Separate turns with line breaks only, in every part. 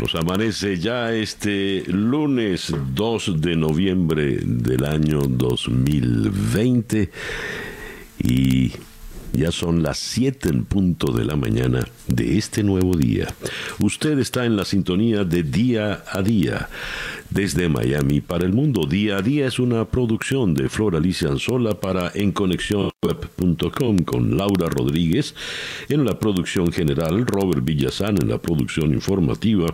Nos amanece ya este lunes 2 de noviembre del año 2020 y ya son las 7 en punto de la mañana de este nuevo día. Usted está en la sintonía de día a día. Desde Miami para el mundo, día a día es una producción de Flor Alicia Anzola para enconexiónweb.com con Laura Rodríguez en la producción general, Robert Villazán en la producción informativa,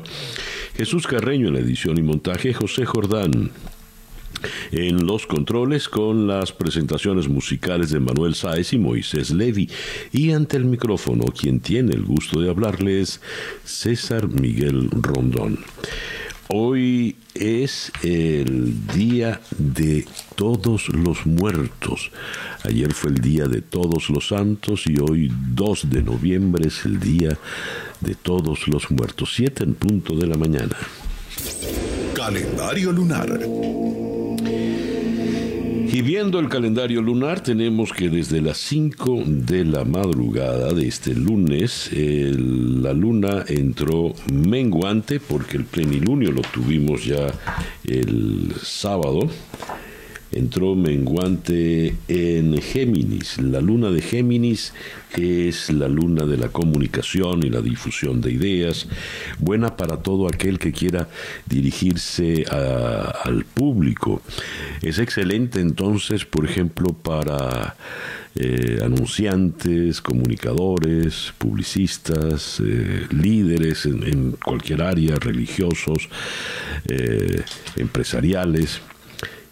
Jesús Carreño en la edición y montaje, José Jordán en los controles con las presentaciones musicales de Manuel Sáez y Moisés Levi. Y ante el micrófono, quien tiene el gusto de hablarles, César Miguel Rondón. Hoy es el día de todos los muertos. Ayer fue el día de todos los santos y hoy 2 de noviembre es el día de todos los muertos. 7 en punto de la mañana.
Calendario lunar.
Y viendo el calendario lunar, tenemos que desde las 5 de la madrugada de este lunes, la luna entró menguante, porque el plenilunio lo tuvimos ya el sábado entró menguante en Géminis. La luna de Géminis es la luna de la comunicación y la difusión de ideas, buena para todo aquel que quiera dirigirse al público. Es excelente entonces, por ejemplo, para eh, anunciantes, comunicadores, publicistas, eh, líderes en, cualquier área, religiosos, eh, empresariales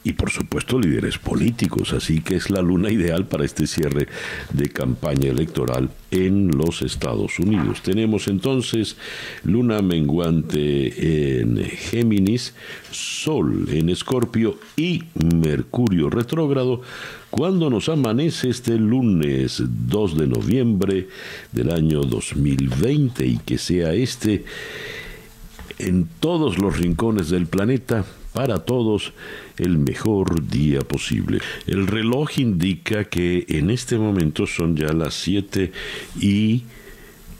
y por supuesto líderes políticos, así que es la luna ideal para este cierre de campaña electoral en los Estados Unidos. Tenemos entonces luna menguante en Géminis, Sol en Escorpio y Mercurio retrógrado cuando nos amanece este lunes 2 de noviembre del año 2020 y que sea este en todos los rincones del planeta para todos el mejor día posible. El reloj indica que en este momento son ya las 7 y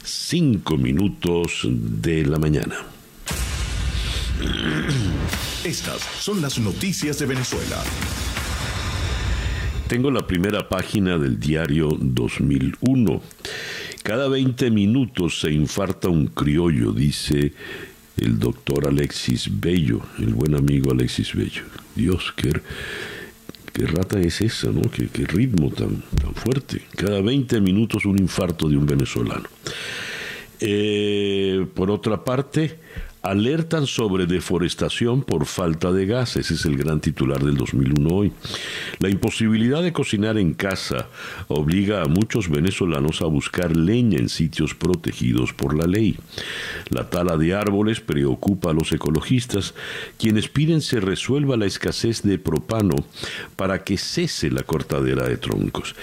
5 minutos de la mañana.
Estas son las noticias de Venezuela.
Tengo la primera página del diario 2001. Cada 20 minutos se infarta un criollo, dice el doctor Alexis Bello, el buen amigo Alexis Bello. Dios, qué, rata es esa, ¿no? Qué, qué ritmo tan, tan fuerte. Cada 20 minutos un infarto de un venezolano. Eh, por otra parte, alertan sobre deforestación por falta de gas. Ese es el gran titular del 2001 hoy. La imposibilidad de cocinar en casa obliga a muchos venezolanos a buscar leña en sitios protegidos por la ley. La tala de árboles preocupa a los ecologistas, quienes piden se resuelva la escasez de propano para que cese la cortadera de troncos.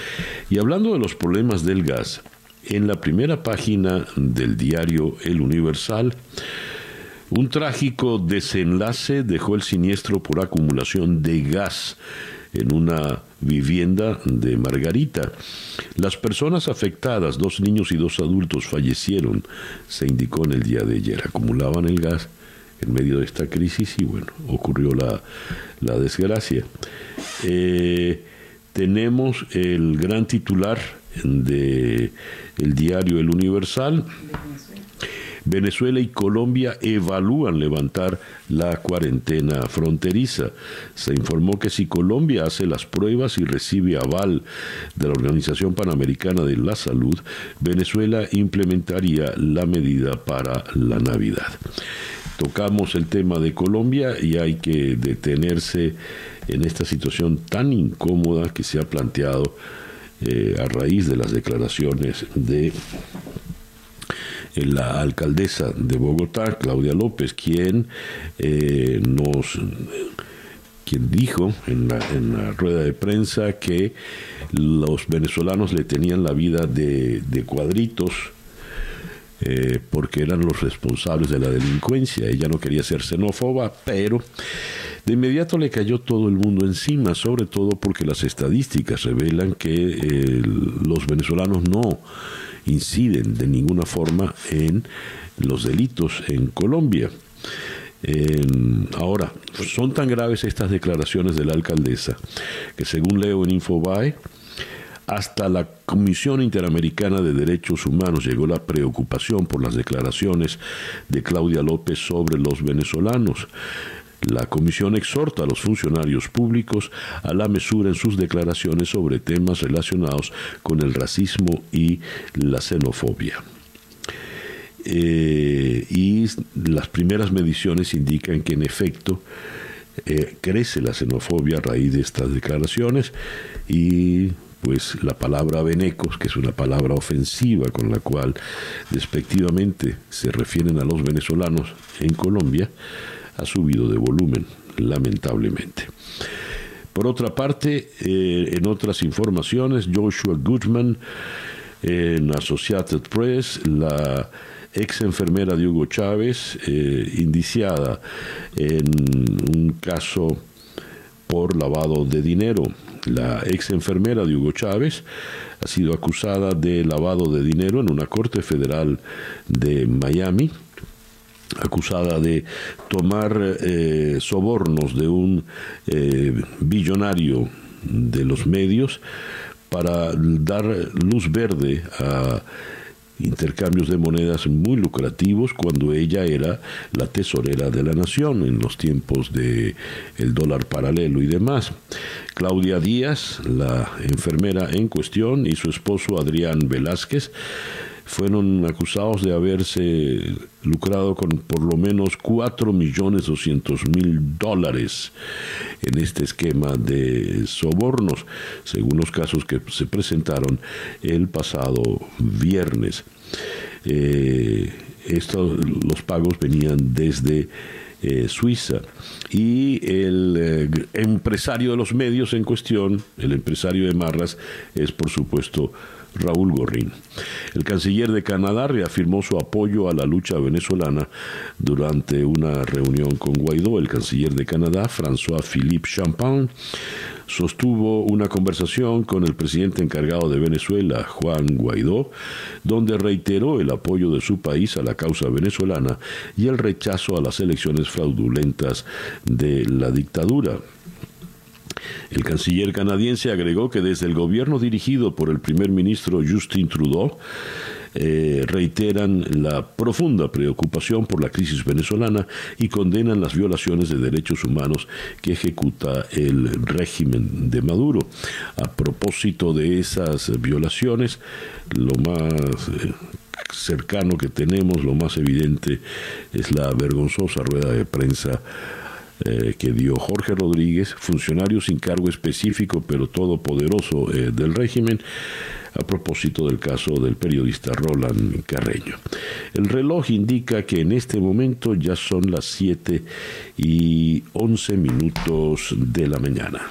Y hablando de los problemas del gas, en la primera página del diario El Universal, un trágico desenlace dejó el siniestro por acumulación de gas en una vivienda de Margarita. Las personas afectadas, dos niños y dos adultos, fallecieron, se indicó en el día de ayer. Acumulaban el gas en medio de esta crisis y bueno, ocurrió la, desgracia. Eh, tenemos el gran titular de el diario El Universal Venezuela y Colombia evalúan levantar la cuarentena fronteriza. Se informó que si Colombia hace las pruebas y recibe aval de la Organización Panamericana de la Salud, Venezuela implementaría la medida para la Navidad. Tocamos el tema de Colombia y hay que detenerse en esta situación tan incómoda que se ha planteado eh, a raíz de las declaraciones de la alcaldesa de Bogotá, Claudia López, quien eh, nos quien dijo en la, en la, rueda de prensa que los venezolanos le tenían la vida de, cuadritos eh, porque eran los responsables de la delincuencia. Ella no quería ser xenófoba, pero de inmediato le cayó todo el mundo encima, sobre todo porque las estadísticas revelan que eh, los venezolanos no inciden de ninguna forma en los delitos en Colombia. ahora, son tan graves estas declaraciones de la alcaldesa que según leo en Infobae, hasta la Comisión Interamericana de Derechos Humanos llegó la preocupación por las declaraciones de Claudia López sobre los venezolanos. La comisión exhorta a los funcionarios públicos a la mesura en sus declaraciones sobre temas relacionados con el racismo y la xenofobia. Eh, y las primeras mediciones indican que en efecto eh, crece la xenofobia a raíz de estas declaraciones y pues la palabra venecos, que es una palabra ofensiva con la cual despectivamente se refieren a los venezolanos en Colombia, ha subido de volumen, lamentablemente. Por otra parte, eh, en otras informaciones, Joshua Goodman, en Associated Press, la ex enfermera de Hugo Chávez, eh, indiciada en un caso por lavado de dinero. La ex enfermera de Hugo Chávez ha sido acusada de lavado de dinero en una corte federal de Miami acusada de tomar eh, sobornos de un eh, billonario de los medios para dar luz verde a intercambios de monedas muy lucrativos cuando ella era la tesorera de la nación en los tiempos de el dólar paralelo y demás. Claudia Díaz, la enfermera en cuestión, y su esposo Adrián Velázquez fueron acusados de haberse lucrado con por lo menos 4 millones 200 mil dólares en este esquema de sobornos, según los casos que se presentaron el pasado viernes. Eh, estos, los pagos venían desde eh, Suiza. Y el eh, empresario de los medios en cuestión, el empresario de Marras, es por supuesto Raúl Gorrín. El canciller de Canadá reafirmó su apoyo a la lucha venezolana durante una reunión con Guaidó. El canciller de Canadá, François-Philippe Champagne, sostuvo una conversación con el presidente encargado de Venezuela, Juan Guaidó, donde reiteró el apoyo de su país a la causa venezolana y el rechazo a las elecciones fraudulentas de la dictadura. El canciller canadiense agregó que desde el gobierno dirigido por el primer ministro Justin Trudeau, eh, reiteran la profunda preocupación por la crisis venezolana y condenan las violaciones de derechos humanos que ejecuta el régimen de Maduro. A propósito de esas violaciones, lo más eh, cercano que tenemos, lo más evidente, es la vergonzosa rueda de prensa eh, que dio Jorge Rodríguez, funcionario sin cargo específico pero todopoderoso eh, del régimen, a propósito del caso del periodista Roland Carreño. El reloj indica que en este momento ya son las 7 y 11 minutos de la mañana.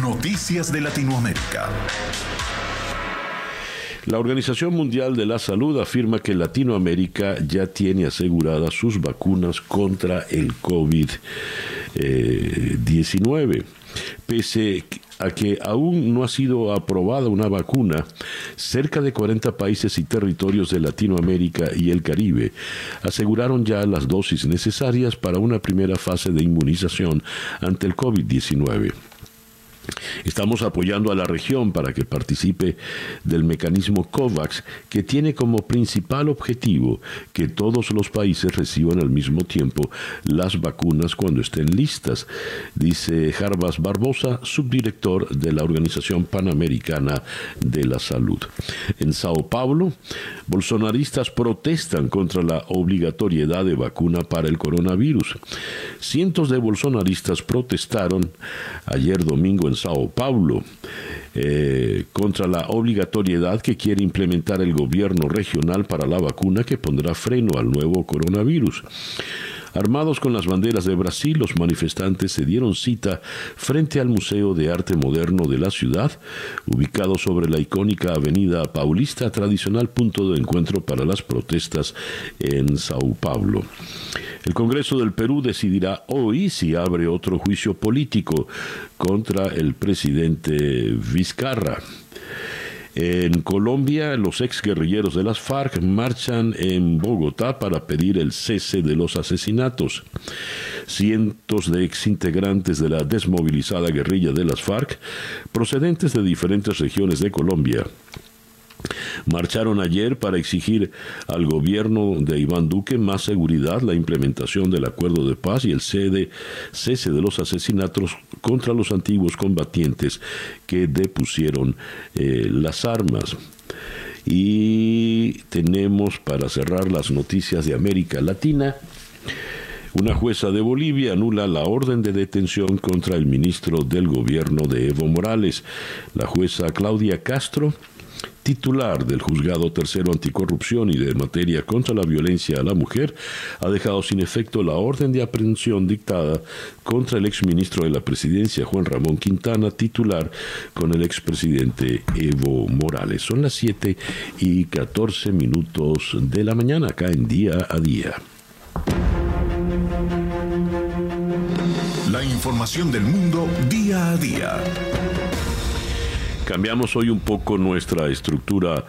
Noticias de Latinoamérica.
La Organización Mundial de la Salud afirma que Latinoamérica ya tiene aseguradas sus vacunas contra el COVID-19. Pese a que aún no ha sido aprobada una vacuna, cerca de 40 países y territorios de Latinoamérica y el Caribe aseguraron ya las dosis necesarias para una primera fase de inmunización ante el COVID-19. Estamos apoyando a la región para que participe del mecanismo COVAX, que tiene como principal objetivo que todos los países reciban al mismo tiempo las vacunas cuando estén listas, dice Jarbas Barbosa, subdirector de la Organización Panamericana de la Salud. En Sao Paulo, bolsonaristas protestan contra la obligatoriedad de vacuna para el coronavirus. Cientos de bolsonaristas protestaron ayer domingo en Sao Paulo eh, contra la obligatoriedad que quiere implementar el gobierno regional para la vacuna que pondrá freno al nuevo coronavirus. Armados con las banderas de Brasil, los manifestantes se dieron cita frente al Museo de Arte Moderno de la ciudad, ubicado sobre la icónica Avenida Paulista, tradicional punto de encuentro para las protestas en Sao Paulo. El Congreso del Perú decidirá hoy si abre otro juicio político contra el presidente Vizcarra. En Colombia, los exguerrilleros de las FARC marchan en Bogotá para pedir el cese de los asesinatos. Cientos de exintegrantes de la desmovilizada guerrilla de las FARC, procedentes de diferentes regiones de Colombia, Marcharon ayer para exigir al gobierno de Iván Duque más seguridad, la implementación del acuerdo de paz y el cese de los asesinatos contra los antiguos combatientes que depusieron eh, las armas. Y tenemos para cerrar las noticias de América Latina. Una jueza de Bolivia anula la orden de detención contra el ministro del gobierno de Evo Morales. La jueza Claudia Castro titular del Juzgado Tercero Anticorrupción y de materia contra la violencia a la mujer, ha dejado sin efecto la orden de aprehensión dictada contra el exministro de la Presidencia, Juan Ramón Quintana, titular con el expresidente Evo Morales. Son las 7 y 14 minutos de la mañana acá en Día a Día.
La información del mundo día a día.
Cambiamos hoy un poco nuestra estructura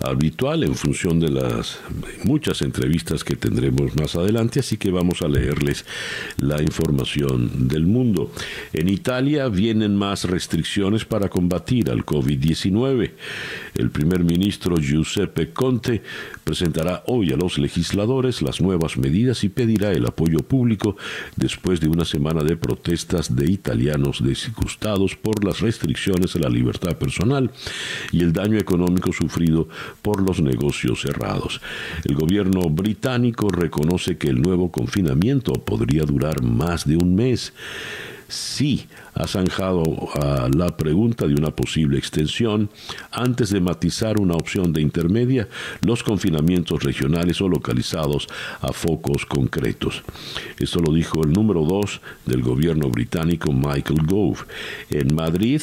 habitual en función de las muchas entrevistas que tendremos más adelante, así que vamos a leerles la información del mundo. En Italia vienen más restricciones para combatir al COVID-19. El primer ministro Giuseppe Conte presentará hoy a los legisladores las nuevas medidas y pedirá el apoyo público después de una semana de protestas de italianos disgustados por las restricciones a la libertad personal y el daño económico sufrido por los negocios cerrados. El gobierno británico reconoce que el nuevo confinamiento podría durar más de un mes. Sí, ha zanjado a la pregunta de una posible extensión antes de matizar una opción de intermedia los confinamientos regionales o localizados a focos concretos. Esto lo dijo el número dos del gobierno británico Michael Gove. En Madrid,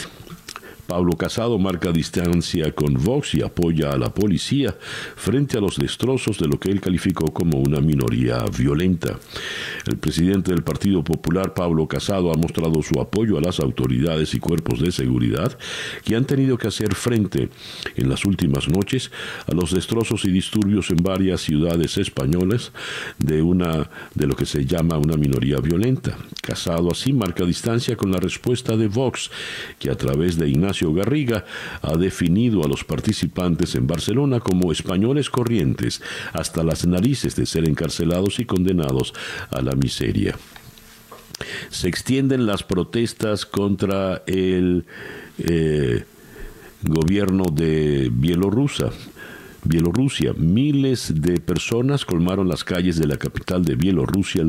Pablo Casado marca distancia con Vox y apoya a la policía frente a los destrozos de lo que él calificó como una minoría violenta. El presidente del Partido Popular, Pablo Casado, ha mostrado su apoyo a las autoridades y cuerpos de seguridad que han tenido que hacer frente en las últimas noches a los destrozos y disturbios en varias ciudades españolas de una de lo que se llama una minoría violenta. Casado así marca distancia con la respuesta de Vox, que a través de Ignacio Garriga ha definido a los participantes en Barcelona como españoles corrientes hasta las narices de ser encarcelados y condenados a la miseria. Se extienden las protestas contra el eh, gobierno de Bielorrusia Bielorrusia. Miles de personas colmaron las calles de la capital de Bielorrusia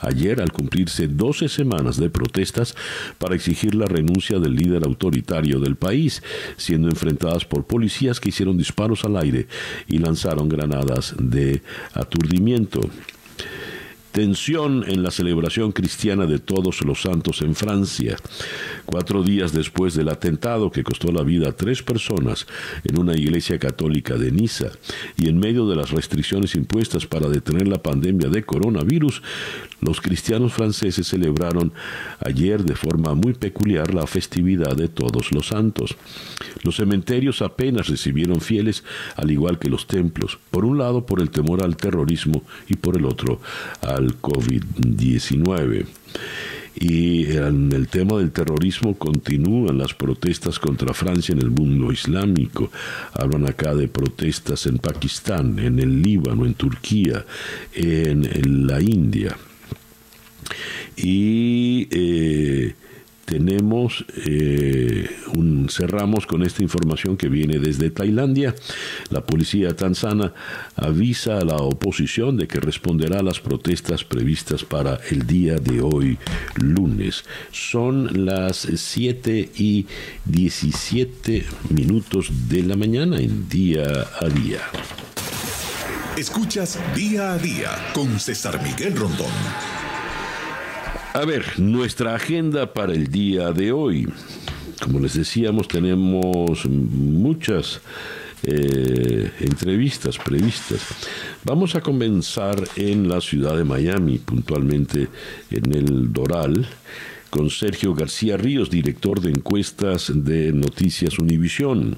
ayer al cumplirse 12 semanas de protestas para exigir la renuncia del líder autoritario del país, siendo enfrentadas por policías que hicieron disparos al aire y lanzaron granadas de aturdimiento. Tensión en la celebración cristiana de todos los santos en Francia. Cuatro días después del atentado que costó la vida a tres personas en una iglesia católica de Niza y en medio de las restricciones impuestas para detener la pandemia de coronavirus, los cristianos franceses celebraron ayer de forma muy peculiar la festividad de todos los santos. Los cementerios apenas recibieron fieles, al igual que los templos, por un lado por el temor al terrorismo y por el otro al COVID-19. Y en el tema del terrorismo continúan las protestas contra Francia en el mundo islámico. Hablan acá de protestas en Pakistán, en el Líbano, en Turquía, en, la India. Y eh, tenemos eh, un, cerramos con esta información que viene desde Tailandia. La policía tanzana avisa a la oposición de que responderá a las protestas previstas para el día de hoy, lunes. Son las 7 y 17 minutos de la mañana en día a día.
Escuchas día a día con César Miguel Rondón.
A ver, nuestra agenda para el día de hoy. Como les decíamos, tenemos muchas eh, entrevistas previstas. Vamos a comenzar en la ciudad de Miami, puntualmente en el Doral, con Sergio García Ríos, director de encuestas de Noticias Univisión.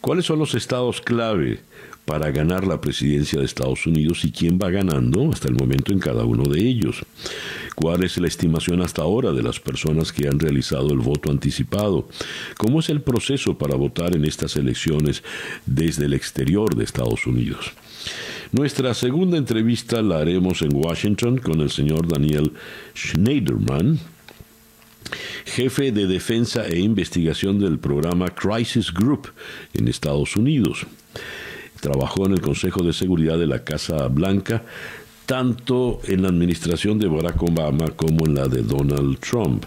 ¿Cuáles son los estados clave para ganar la presidencia de Estados Unidos y quién va ganando hasta el momento en cada uno de ellos. ¿Cuál es la estimación hasta ahora de las personas que han realizado el voto anticipado? ¿Cómo es el proceso para votar en estas elecciones desde el exterior de Estados Unidos? Nuestra segunda entrevista la haremos en Washington con el señor Daniel Schneiderman, jefe de defensa e investigación del programa Crisis Group en Estados Unidos. Trabajó en el Consejo de Seguridad de la Casa Blanca, tanto en la administración de Barack Obama como en la de Donald Trump.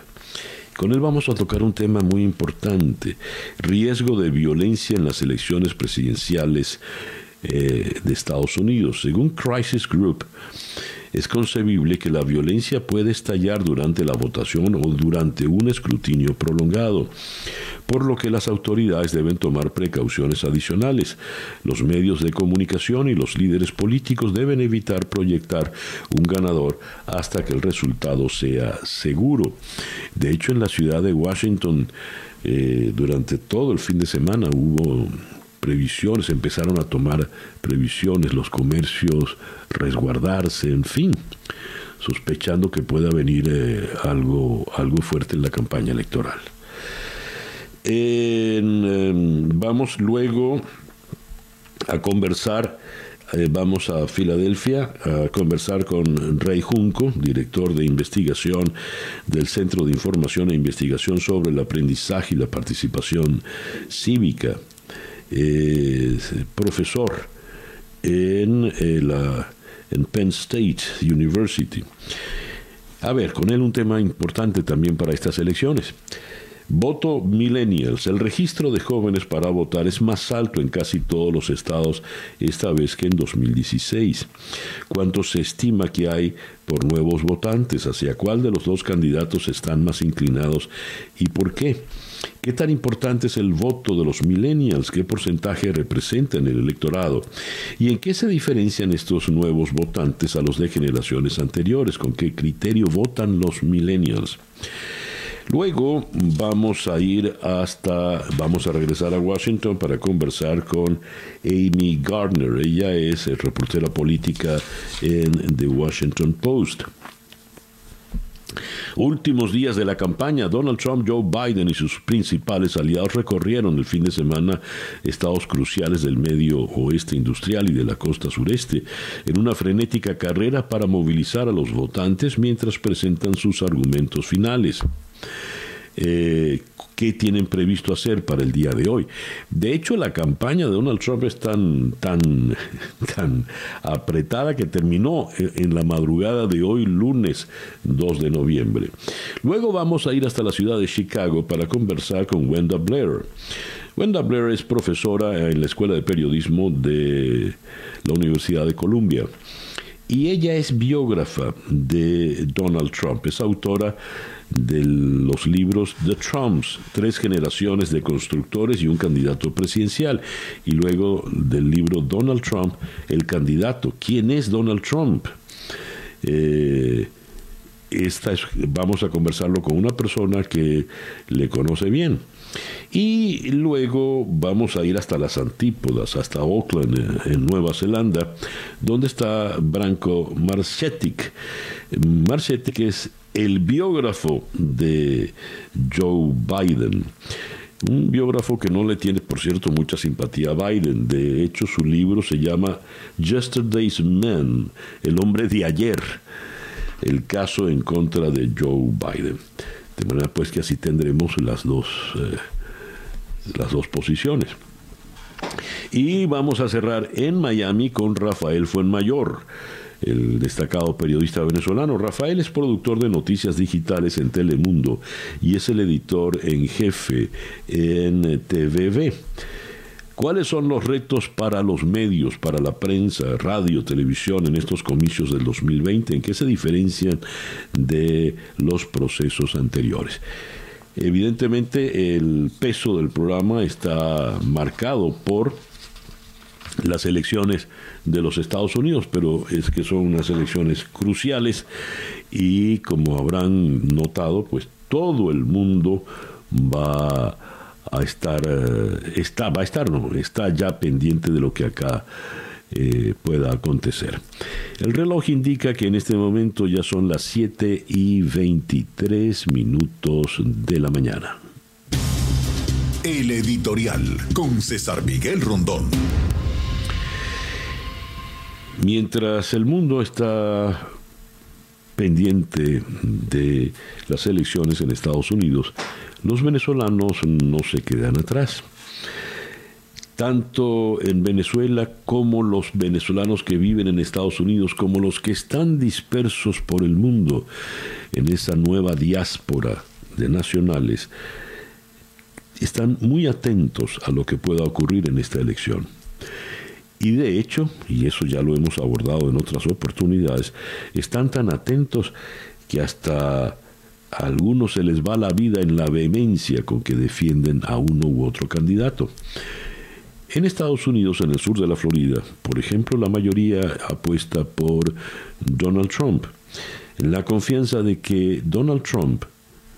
Con él vamos a tocar un tema muy importante, riesgo de violencia en las elecciones presidenciales eh, de Estados Unidos. Según Crisis Group, es concebible que la violencia puede estallar durante la votación o durante un escrutinio prolongado, por lo que las autoridades deben tomar precauciones adicionales. Los medios de comunicación y los líderes políticos deben evitar proyectar un ganador hasta que el resultado sea seguro. De hecho, en la ciudad de Washington, eh, durante todo el fin de semana hubo previsiones, empezaron a tomar previsiones, los comercios resguardarse, en fin, sospechando que pueda venir eh, algo, algo fuerte en la campaña electoral. Em, vamos luego a conversar, eh, vamos a Filadelfia a conversar con Rey Junco, director de investigación del Centro de Información e Investigación sobre el Aprendizaje y la Participación Cívica profesor en, eh, la, en Penn State University. A ver, con él un tema importante también para estas elecciones. Voto Millennials. El registro de jóvenes para votar es más alto en casi todos los estados esta vez que en 2016. ¿Cuánto se estima que hay por nuevos votantes? ¿Hacia cuál de los dos candidatos están más inclinados y por qué? ¿Qué tan importante es el voto de los millennials? ¿Qué porcentaje representan el electorado? ¿Y en qué se diferencian estos nuevos votantes a los de generaciones anteriores? ¿Con qué criterio votan los millennials? Luego vamos a ir hasta, vamos a regresar a Washington para conversar con Amy Gardner. Ella es reportera política en The Washington Post. Últimos días de la campaña, Donald Trump, Joe Biden y sus principales aliados recorrieron el fin de semana estados cruciales del medio oeste industrial y de la costa sureste en una frenética carrera para movilizar a los votantes mientras presentan sus argumentos finales. Eh, qué tienen previsto hacer para el día de hoy. De hecho, la campaña de Donald Trump es tan, tan, tan apretada que terminó en la madrugada de hoy, lunes 2 de noviembre. Luego vamos a ir hasta la ciudad de Chicago para conversar con Wenda Blair. Wenda Blair es profesora en la Escuela de Periodismo de la Universidad de Columbia y ella es biógrafa de Donald Trump, es autora de los libros The Trumps, tres generaciones de constructores y un candidato presidencial, y luego del libro Donald Trump, el candidato. ¿Quién es Donald Trump? Eh, esta vamos a conversarlo con una persona que le conoce bien. Y luego vamos a ir hasta las antípodas, hasta Auckland, eh, en Nueva Zelanda, donde está Branko Marcetic. Marcetic es el biógrafo de Joe Biden. Un biógrafo que no le tiene, por cierto, mucha simpatía a Biden. De hecho, su libro se llama Yesterday's Man, el hombre de ayer, el caso en contra de Joe Biden. De manera pues que así tendremos las dos, eh, las dos posiciones. Y vamos a cerrar en Miami con Rafael Fuenmayor el destacado periodista venezolano. Rafael es productor de noticias digitales en Telemundo y es el editor en jefe en TVV. ¿Cuáles son los retos para los medios, para la prensa, radio, televisión en estos comicios del 2020? ¿En qué se diferencian de los procesos anteriores? Evidentemente el peso del programa está marcado por las elecciones de los Estados Unidos, pero es que son unas elecciones cruciales y como habrán notado, pues todo el mundo va a estar, eh, está, va a estar, no, está ya pendiente de lo que acá eh, pueda acontecer. El reloj indica que en este momento ya son las 7 y 23 minutos de la mañana.
El editorial con César Miguel Rondón.
Mientras el mundo está pendiente de las elecciones en Estados Unidos, los venezolanos no se quedan atrás. Tanto en Venezuela como los venezolanos que viven en Estados Unidos, como los que están dispersos por el mundo en esa nueva diáspora de nacionales, están muy atentos a lo que pueda ocurrir en esta elección. Y de hecho, y eso ya lo hemos abordado en otras oportunidades, están tan atentos que hasta a algunos se les va la vida en la vehemencia con que defienden a uno u otro candidato. En Estados Unidos, en el sur de la Florida, por ejemplo, la mayoría apuesta por Donald Trump, en la confianza de que Donald Trump,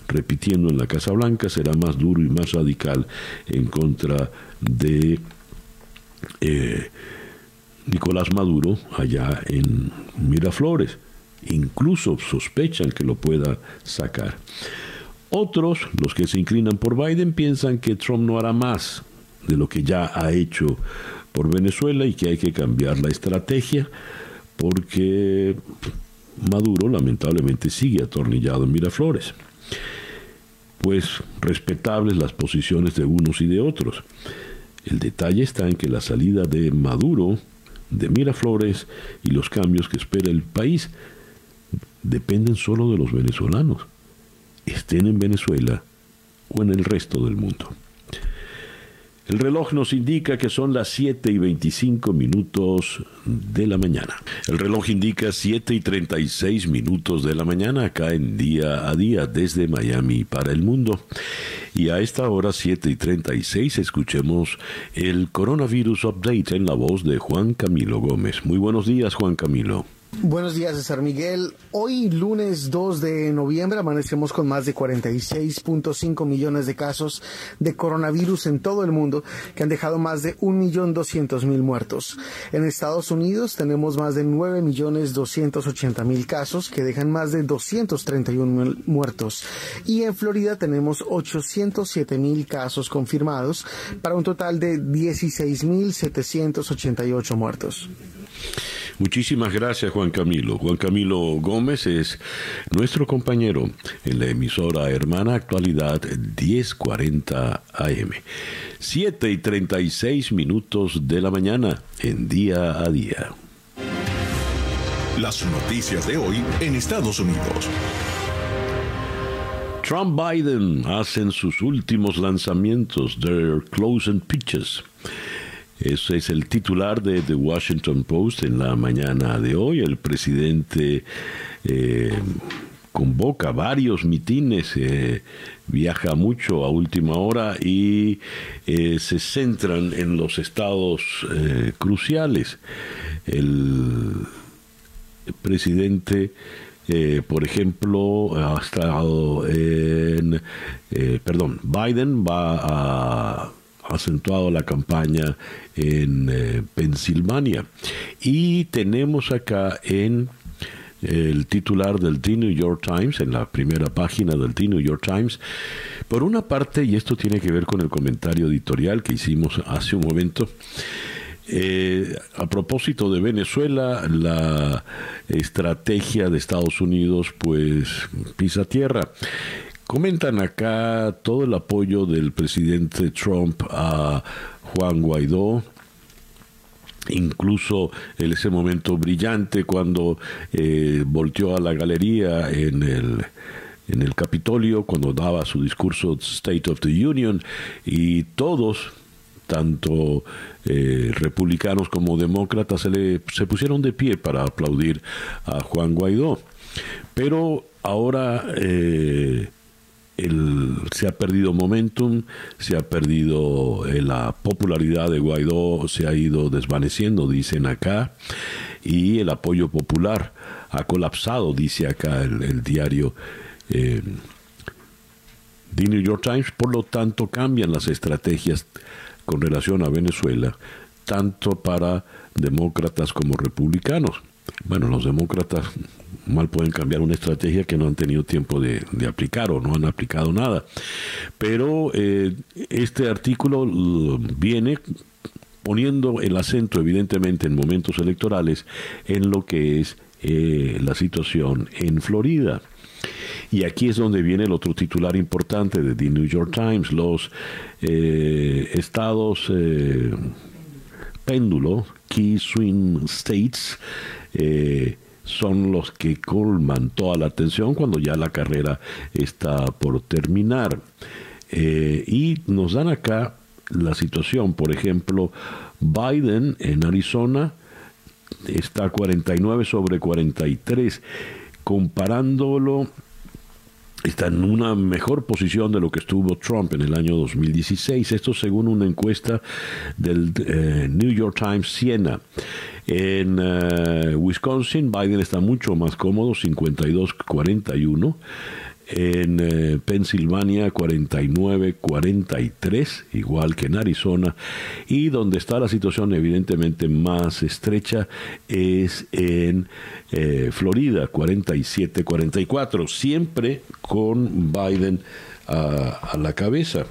repitiendo en la Casa Blanca, será más duro y más radical en contra de eh, Nicolás Maduro allá en Miraflores incluso sospechan que lo pueda sacar. Otros, los que se inclinan por Biden, piensan que Trump no hará más de lo que ya ha hecho por Venezuela y que hay que cambiar la estrategia porque Maduro lamentablemente sigue atornillado en Miraflores. Pues respetables las posiciones de unos y de otros. El detalle está en que la salida de Maduro de Miraflores y los cambios que espera el país dependen solo de los venezolanos, estén en Venezuela o en el resto del mundo. El reloj nos indica que son las 7 y 25 minutos de la mañana. El reloj indica 7 y 36 minutos de la mañana acá en día a día desde Miami para el mundo. Y a esta hora 7 y 36 escuchemos el coronavirus update en la voz de Juan Camilo Gómez. Muy buenos días Juan Camilo.
Buenos días, César Miguel. Hoy, lunes 2 de noviembre, amanecemos con más de 46.5 millones de casos de coronavirus en todo el mundo, que han dejado más de 1.200.000 muertos. En Estados Unidos tenemos más de 9.280.000 casos, que dejan más de 231 muertos. Y en Florida tenemos 807.000 casos confirmados, para un total de 16.788 muertos.
Muchísimas gracias Juan Camilo. Juan Camilo Gómez es nuestro compañero en la emisora hermana actualidad 1040 AM. 7 y 36 minutos de la mañana en día a día.
Las noticias de hoy en Estados Unidos.
Trump Biden hacen sus últimos lanzamientos, their closing pitches. Ese es el titular de The Washington Post en la mañana de hoy. El presidente eh, convoca varios mitines, eh, viaja mucho a última hora y eh, se centran en los estados cruciales. El presidente por ejemplo, ha estado en, perdón, Biden va a acentuado la campaña en eh, Pensilvania. Y tenemos acá en el titular del The New York Times, en la primera página del The New York Times, por una parte, y esto tiene que ver con el comentario editorial que hicimos hace un momento, eh, a propósito de Venezuela, la estrategia de Estados Unidos pues pisa tierra. Comentan acá todo el apoyo del presidente Trump a Juan Guaidó, incluso en ese momento brillante cuando eh, volteó a la galería en el en el Capitolio cuando daba su discurso State of the Union y todos tanto eh, republicanos como demócratas se, le, se pusieron de pie para aplaudir a Juan Guaidó. Pero ahora eh, se ha perdido momentum, se ha perdido eh, la popularidad de Guaidó, se ha ido desvaneciendo, dicen acá, y el apoyo popular ha colapsado, dice acá el, diario eh, The New York Times, por lo tanto cambian las estrategias con relación a Venezuela, tanto para demócratas como republicanos. Bueno, los demócratas mal pueden cambiar una estrategia que no han tenido tiempo de, aplicar o no han aplicado nada. Pero eh, este artículo viene poniendo el acento evidentemente en momentos electorales en lo que es eh, la situación en Florida. Y aquí es donde viene el otro titular importante de The New York Times, los eh, estados péndulo, key swing states, son los que colman toda la atención cuando ya la carrera está por terminar. Eh, y nos dan acá la situación, por ejemplo, Biden en Arizona está 49 sobre 43, comparándolo está en una mejor posición de lo que estuvo Trump en el año 2016. Esto según una encuesta del eh, New York Times Siena. En eh, Wisconsin, Biden está mucho más cómodo, 52-41 en eh, Pensilvania 49-43, igual que en Arizona, y donde está la situación evidentemente más estrecha es en eh, Florida 47-44, siempre con Biden a, la cabeza.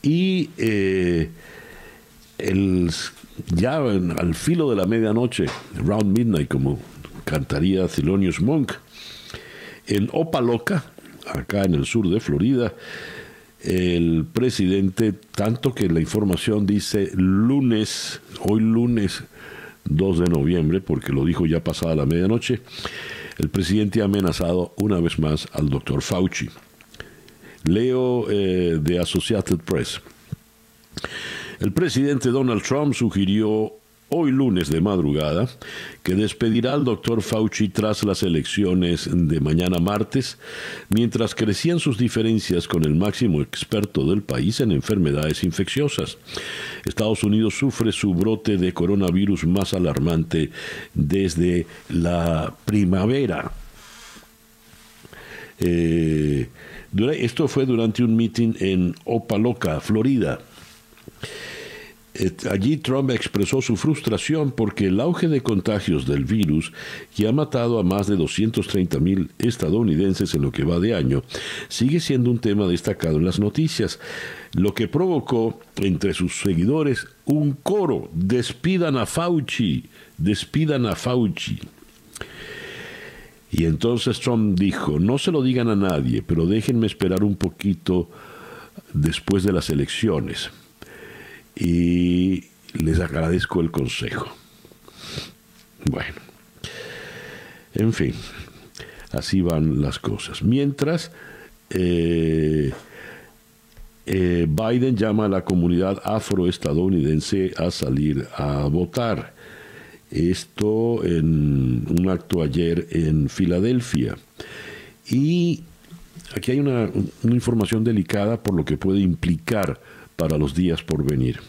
Y eh, el, ya al filo de la medianoche, round midnight, como cantaría Thelonious Monk, en Opaloca, acá en el sur de Florida, el presidente, tanto que la información dice lunes, hoy lunes 2 de noviembre, porque lo dijo ya pasada la medianoche, el presidente ha amenazado una vez más al doctor Fauci. Leo eh, de Associated Press. El presidente Donald Trump sugirió hoy lunes de madrugada, que despedirá al doctor Fauci tras las elecciones de mañana martes, mientras crecían sus diferencias con el máximo experto del país en enfermedades infecciosas. Estados Unidos sufre su brote de coronavirus más alarmante desde la primavera. Eh, esto fue durante un meeting en Opaloca, Florida. Allí Trump expresó su frustración porque el auge de contagios del virus, que ha matado a más de 230 mil estadounidenses en lo que va de año, sigue siendo un tema destacado en las noticias, lo que provocó entre sus seguidores un coro, despidan a Fauci, despidan a Fauci. Y entonces Trump dijo, no se lo digan a nadie, pero déjenme esperar un poquito después de las elecciones y les agradezco el consejo. Bueno, en fin, así van las cosas. Mientras, eh, eh, Biden llama a la comunidad afroestadounidense a salir a votar. Esto en un acto ayer en Filadelfia. Y aquí hay una, una información delicada por lo que puede implicar para los días por venir.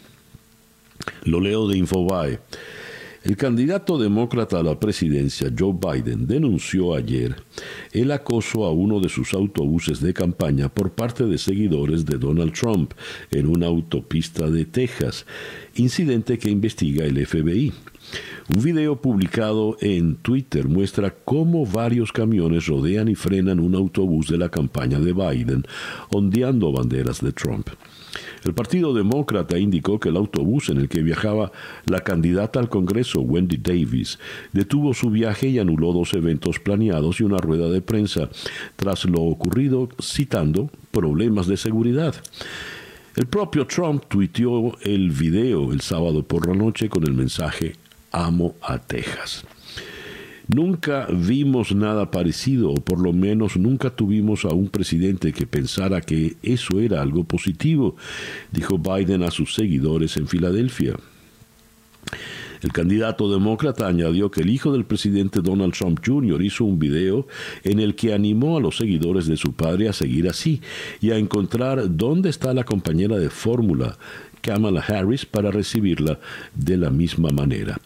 Lo leo de Infobae. El candidato demócrata a la presidencia, Joe Biden, denunció ayer el acoso a uno de sus autobuses de campaña por parte de seguidores de Donald Trump en una autopista de Texas, incidente que investiga el FBI. Un video publicado en Twitter muestra cómo varios camiones rodean y frenan un autobús de la campaña de Biden, ondeando banderas de Trump. El Partido Demócrata indicó que el autobús en el que viajaba la candidata al Congreso, Wendy Davis, detuvo su viaje y anuló dos eventos planeados y una rueda de prensa, tras lo ocurrido citando problemas de seguridad. El propio Trump tuiteó el video el sábado por la noche con el mensaje Amo a Texas. Nunca vimos nada parecido, o por lo menos nunca tuvimos a un presidente que pensara que eso era algo positivo, dijo Biden a sus seguidores en Filadelfia. El candidato demócrata añadió que el hijo del presidente Donald Trump Jr. hizo un video en el que animó a los seguidores de su padre a seguir así y a encontrar dónde está la compañera de fórmula Kamala Harris para recibirla de la misma manera.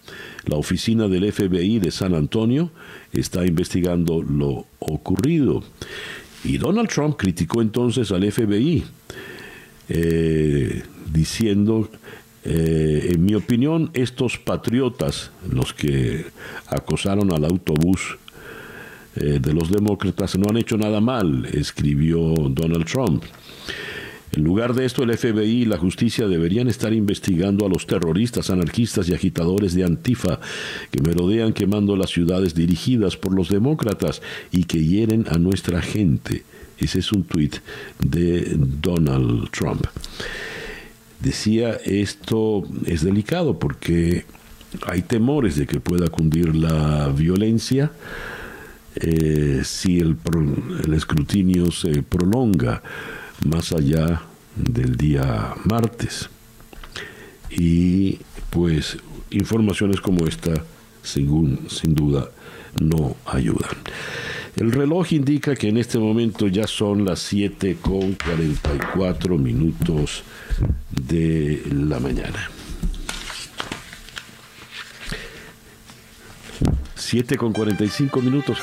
La oficina del FBI de San Antonio está investigando lo ocurrido. Y Donald Trump criticó entonces al FBI, eh, diciendo eh, en mi opinión, estos patriotas, los que acosaron al autobús eh, de los demócratas, no han hecho nada mal, escribió Donald Trump. En lugar de esto, el FBI y la justicia deberían estar investigando a los terroristas, anarquistas y agitadores de Antifa que merodean quemando las ciudades dirigidas por los demócratas y que hieren a nuestra gente. Ese es un tuit de Donald Trump decía esto es delicado porque hay temores de que pueda cundir la violencia eh, si el, el escrutinio se prolonga más allá del día martes. Y pues informaciones como esta, sin, sin duda, no ayudan. El reloj indica que en este momento ya son las 7 con 44 minutos de la mañana. 7 con 45 minutos.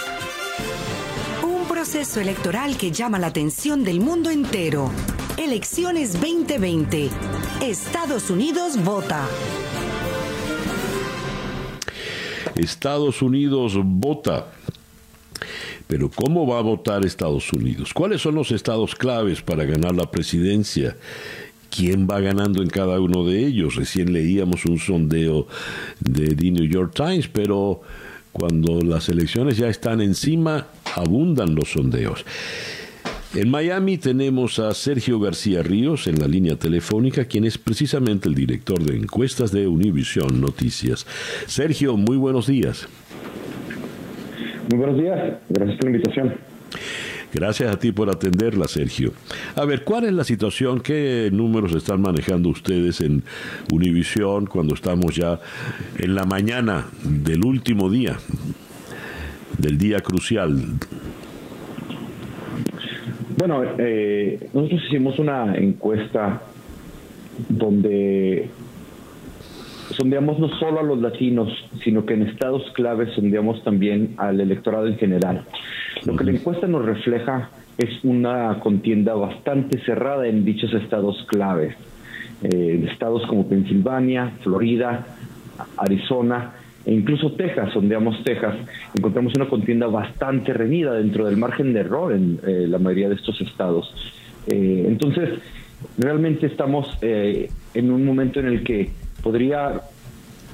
Proceso electoral que llama la atención del mundo entero. Elecciones 2020. Estados Unidos vota.
Estados Unidos vota. Pero ¿cómo va a votar Estados Unidos? ¿Cuáles son los estados claves para ganar la presidencia? quién va ganando en cada uno de ellos. Recién leíamos un sondeo de The New York Times, pero cuando las elecciones ya están encima, abundan los sondeos. En Miami tenemos a Sergio García Ríos en la línea telefónica, quien es precisamente el director de encuestas de Univision Noticias. Sergio, muy buenos días.
Muy buenos días, gracias por la invitación.
Gracias a ti por atenderla, Sergio. A ver, ¿cuál es la situación? ¿Qué números están manejando ustedes en Univisión cuando estamos ya en la mañana del último día, del día crucial?
Bueno, eh, nosotros hicimos una encuesta donde sondeamos no solo a los latinos, sino que en estados claves sondeamos también al electorado en general. Lo que la encuesta nos refleja es una contienda bastante cerrada en dichos estados claves. Eh, estados como Pensilvania, Florida, Arizona e incluso Texas, sondeamos Texas, encontramos una contienda bastante reñida dentro del margen de error en eh, la mayoría de estos estados. Eh, entonces, realmente estamos en un momento en el que podría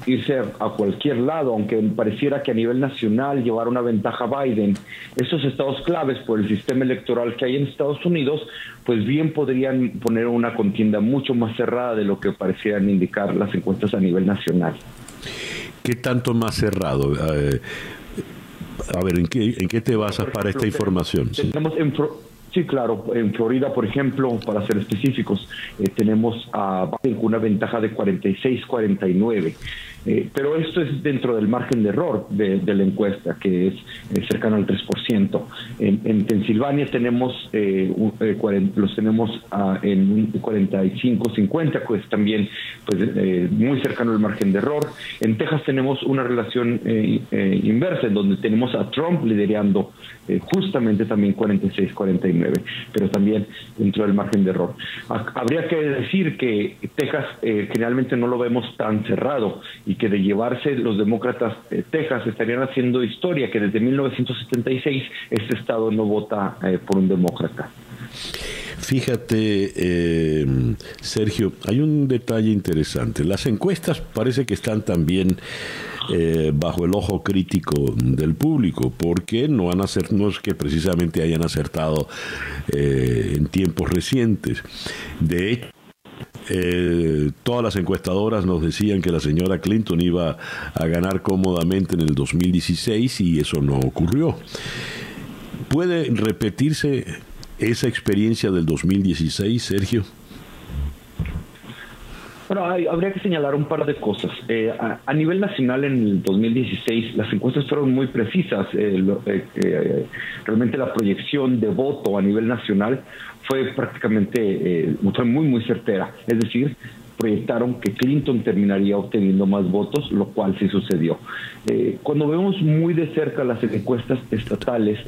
irse a cualquier lado, aunque pareciera que a nivel nacional llevar una ventaja Biden. Esos estados claves por el sistema electoral que hay en Estados Unidos, pues bien podrían poner una contienda mucho más cerrada de lo que parecieran indicar las encuestas a nivel nacional.
¿Qué tanto más cerrado? Eh, a ver, ¿en qué, ¿en qué te basas para esta información?
Tenemos Sí, claro. En Florida, por ejemplo, para ser específicos, eh, tenemos a Biden con una ventaja de 46-49. Eh, pero esto es dentro del margen de error de, la encuesta, que es eh, cercano al 3%. En, en Pensilvania tenemos eh, los tenemos en un 45-50, pues también pues, muy cercano al margen de error. En Texas tenemos una relación inversa, en donde tenemos a Trump liderando justamente también 46-49, pero también dentro del margen de error. Habría que decir que Texas generalmente no lo vemos tan cerrado que de llevarse los demócratas de Texas estarían haciendo historia, que desde 1976 este estado no vota eh, por un demócrata.
Fíjate, eh, Sergio, hay un detalle interesante. Las encuestas parece que están también eh, bajo el ojo crítico del público, porque no, han acer no es que precisamente hayan acertado en tiempos recientes. De hecho, eh, todas las encuestadoras nos decían que la señora Clinton iba a ganar cómodamente en el 2016 y eso no ocurrió. ¿Puede repetirse esa experiencia del 2016, Sergio?
Bueno, habría que señalar un par de cosas. Eh, a, nivel nacional, en el 2016, las encuestas fueron muy precisas. Eh, eh, realmente la proyección de voto a nivel nacional fue prácticamente, fue muy, muy certera. Es decir, proyectaron que Clinton terminaría obteniendo más votos, lo cual sí sucedió. cuando vemos muy de cerca las encuestas estatales,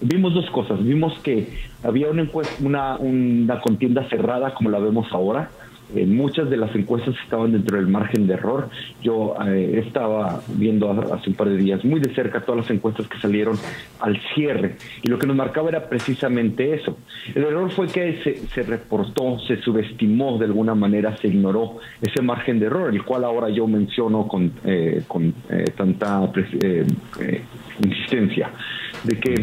vimos dos cosas. Vimos que había una, una, una contienda cerrada como la vemos ahora eh, muchas de las encuestas estaban dentro del margen de error. Yo eh, estaba viendo hace un par de días muy de cerca todas las encuestas que salieron al cierre y lo que nos marcaba era precisamente eso. El error fue que se, se reportó, se subestimó de alguna manera, se ignoró ese margen de error, el cual ahora yo menciono con, eh, con tanta insistencia, de que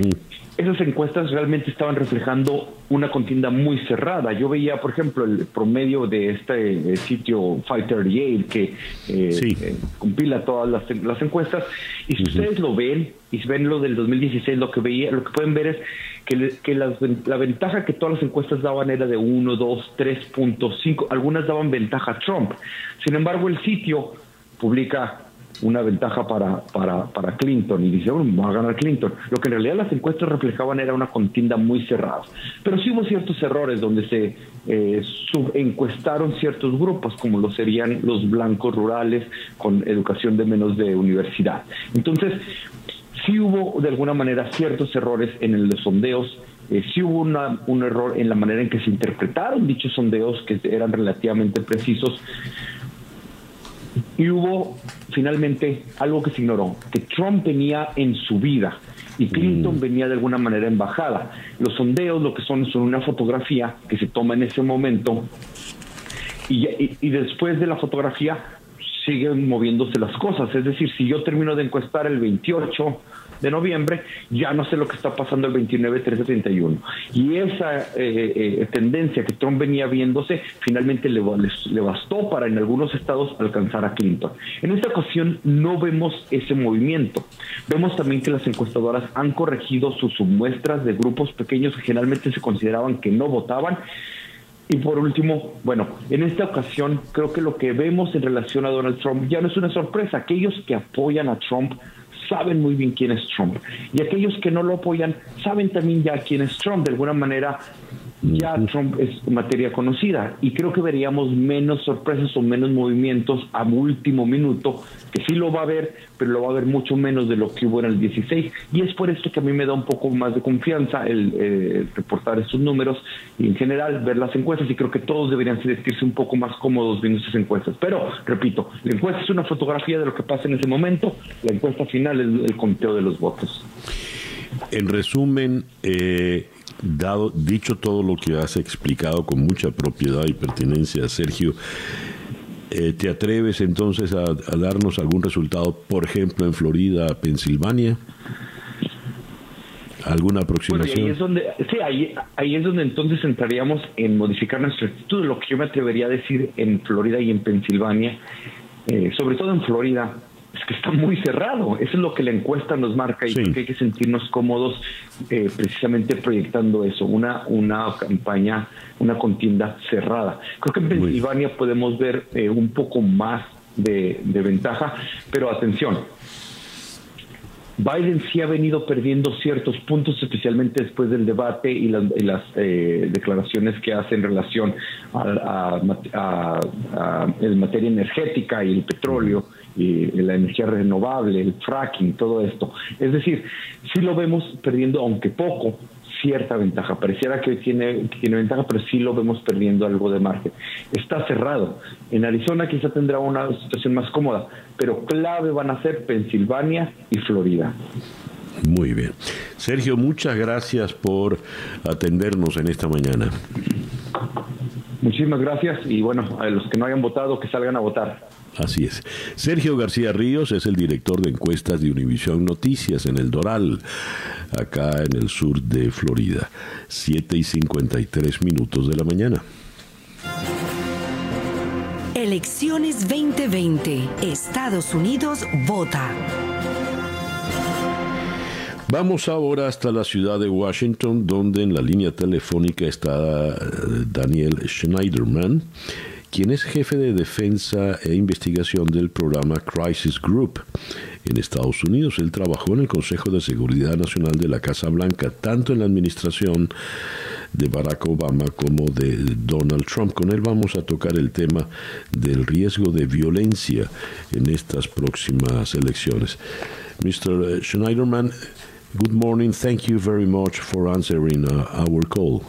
esas encuestas realmente estaban reflejando una contienda muy cerrada. Yo veía, por ejemplo, el promedio de este eh, sitio Fighter Yale que eh, eh, compila todas las, encuestas y si ustedes lo ven y ven lo del 2016, lo que veía, lo que pueden ver es que, la ventaja que todas las encuestas daban era de 1, 2, 3.5, algunas daban ventaja a Trump. Sin embargo, el sitio publica una ventaja para, para, para Clinton y dice, bueno, va a ganar Clinton. Lo que en realidad las encuestas reflejaban era una contienda muy cerrada. Pero sí hubo ciertos errores donde se eh, subencuestaron ciertos grupos, como lo serían los blancos rurales con educación de menos de universidad. Entonces, sí hubo de alguna manera ciertos errores en los sondeos. Eh, sí hubo una, un error en la manera en que se interpretaron dichos sondeos, que eran relativamente precisos, y hubo finalmente algo que se ignoró, que Trump venía en su vida y Clinton mm. venía de alguna manera en bajada. Los sondeos lo que son son una fotografía que se toma en ese momento y, y después de la fotografía siguen moviéndose las cosas. Es decir, si yo termino de encuestar el 28 de noviembre, ya no sé lo que está pasando el 29, 13, 31. Y esa eh, eh, tendencia que Trump venía viéndose, finalmente le, le, bastó para en algunos estados alcanzar a Clinton. En esta ocasión no vemos ese movimiento. Vemos también que las encuestadoras han corregido sus muestras de grupos pequeños que generalmente se consideraban que no votaban. Y por último, bueno, en esta ocasión creo que lo que vemos en relación a Donald Trump ya no es una sorpresa. Aquellos que apoyan a Trump saben muy bien quién es Trump. Y aquellos que no lo apoyan saben también ya quién es Trump. De alguna manera ya Trump es materia conocida y creo que veríamos menos sorpresas o menos movimientos a último minuto, que sí lo va a haber, pero lo va a haber mucho menos de lo que hubo en el 16 y es por esto que a mí me da un poco más de confianza el, eh, reportar estos números y en general ver las encuestas y creo que todos deberían sentirse un poco más cómodos viendo esas encuestas. Pero, repito, la encuesta es una fotografía de lo que pasa en ese momento, la encuesta final es el conteo de los votos.
En resumen, eh, dado, dicho todo lo que has explicado con mucha propiedad y pertinencia, Sergio, eh, ¿te atreves entonces a, darnos algún resultado, por ejemplo, en Florida, Pensilvania? ¿Alguna aproximación?
ahí es donde, sí, ahí, ahí es donde entonces entraríamos en modificar nuestra actitud. Lo que yo me atrevería a decir en Florida y en Pensilvania, eh, sobre todo en Florida, es que está muy cerrado. Eso es lo que la encuesta nos marca y que hay que sentirnos cómodos eh, precisamente proyectando eso, una, una campaña, una contienda cerrada. Creo que en Pensilvania podemos ver eh, un poco más de, ventaja, pero atención, Biden sí ha venido perdiendo ciertos puntos, especialmente después del debate y las, eh, declaraciones que hace en relación a, a, materia energética y el petróleo y la energía renovable, el fracking, todo esto. Es decir, sí lo vemos perdiendo, aunque poco, cierta ventaja. Pareciera que tiene, tiene ventaja, pero sí lo vemos perdiendo algo de margen. Está cerrado. En Arizona quizá tendrá una situación más cómoda, pero clave van a ser Pensilvania y Florida.
Muy bien. Sergio, muchas gracias por atendernos en esta mañana.
Muchísimas gracias y bueno, a los que no hayan votado, que salgan a votar.
Así es. Sergio García Ríos es el director de encuestas de Univisión Noticias en el Doral, acá en el sur de Florida. 7 y 53 minutos de la mañana.
Elecciones 2020. Estados Unidos vota.
Vamos ahora hasta la ciudad de Washington, donde en la línea telefónica está eh, Daniel Schneiderman, quien es jefe de defensa e investigación del programa Crisis Group en Estados Unidos. Él trabajó en el Consejo de Seguridad Nacional de la Casa Blanca, tanto en la administración de Barack Obama como de Donald Trump. Con él vamos a tocar el tema del riesgo de violencia en estas próximas elecciones. Mr. Schneiderman, good morning. Thank you very much for answering uh, our call.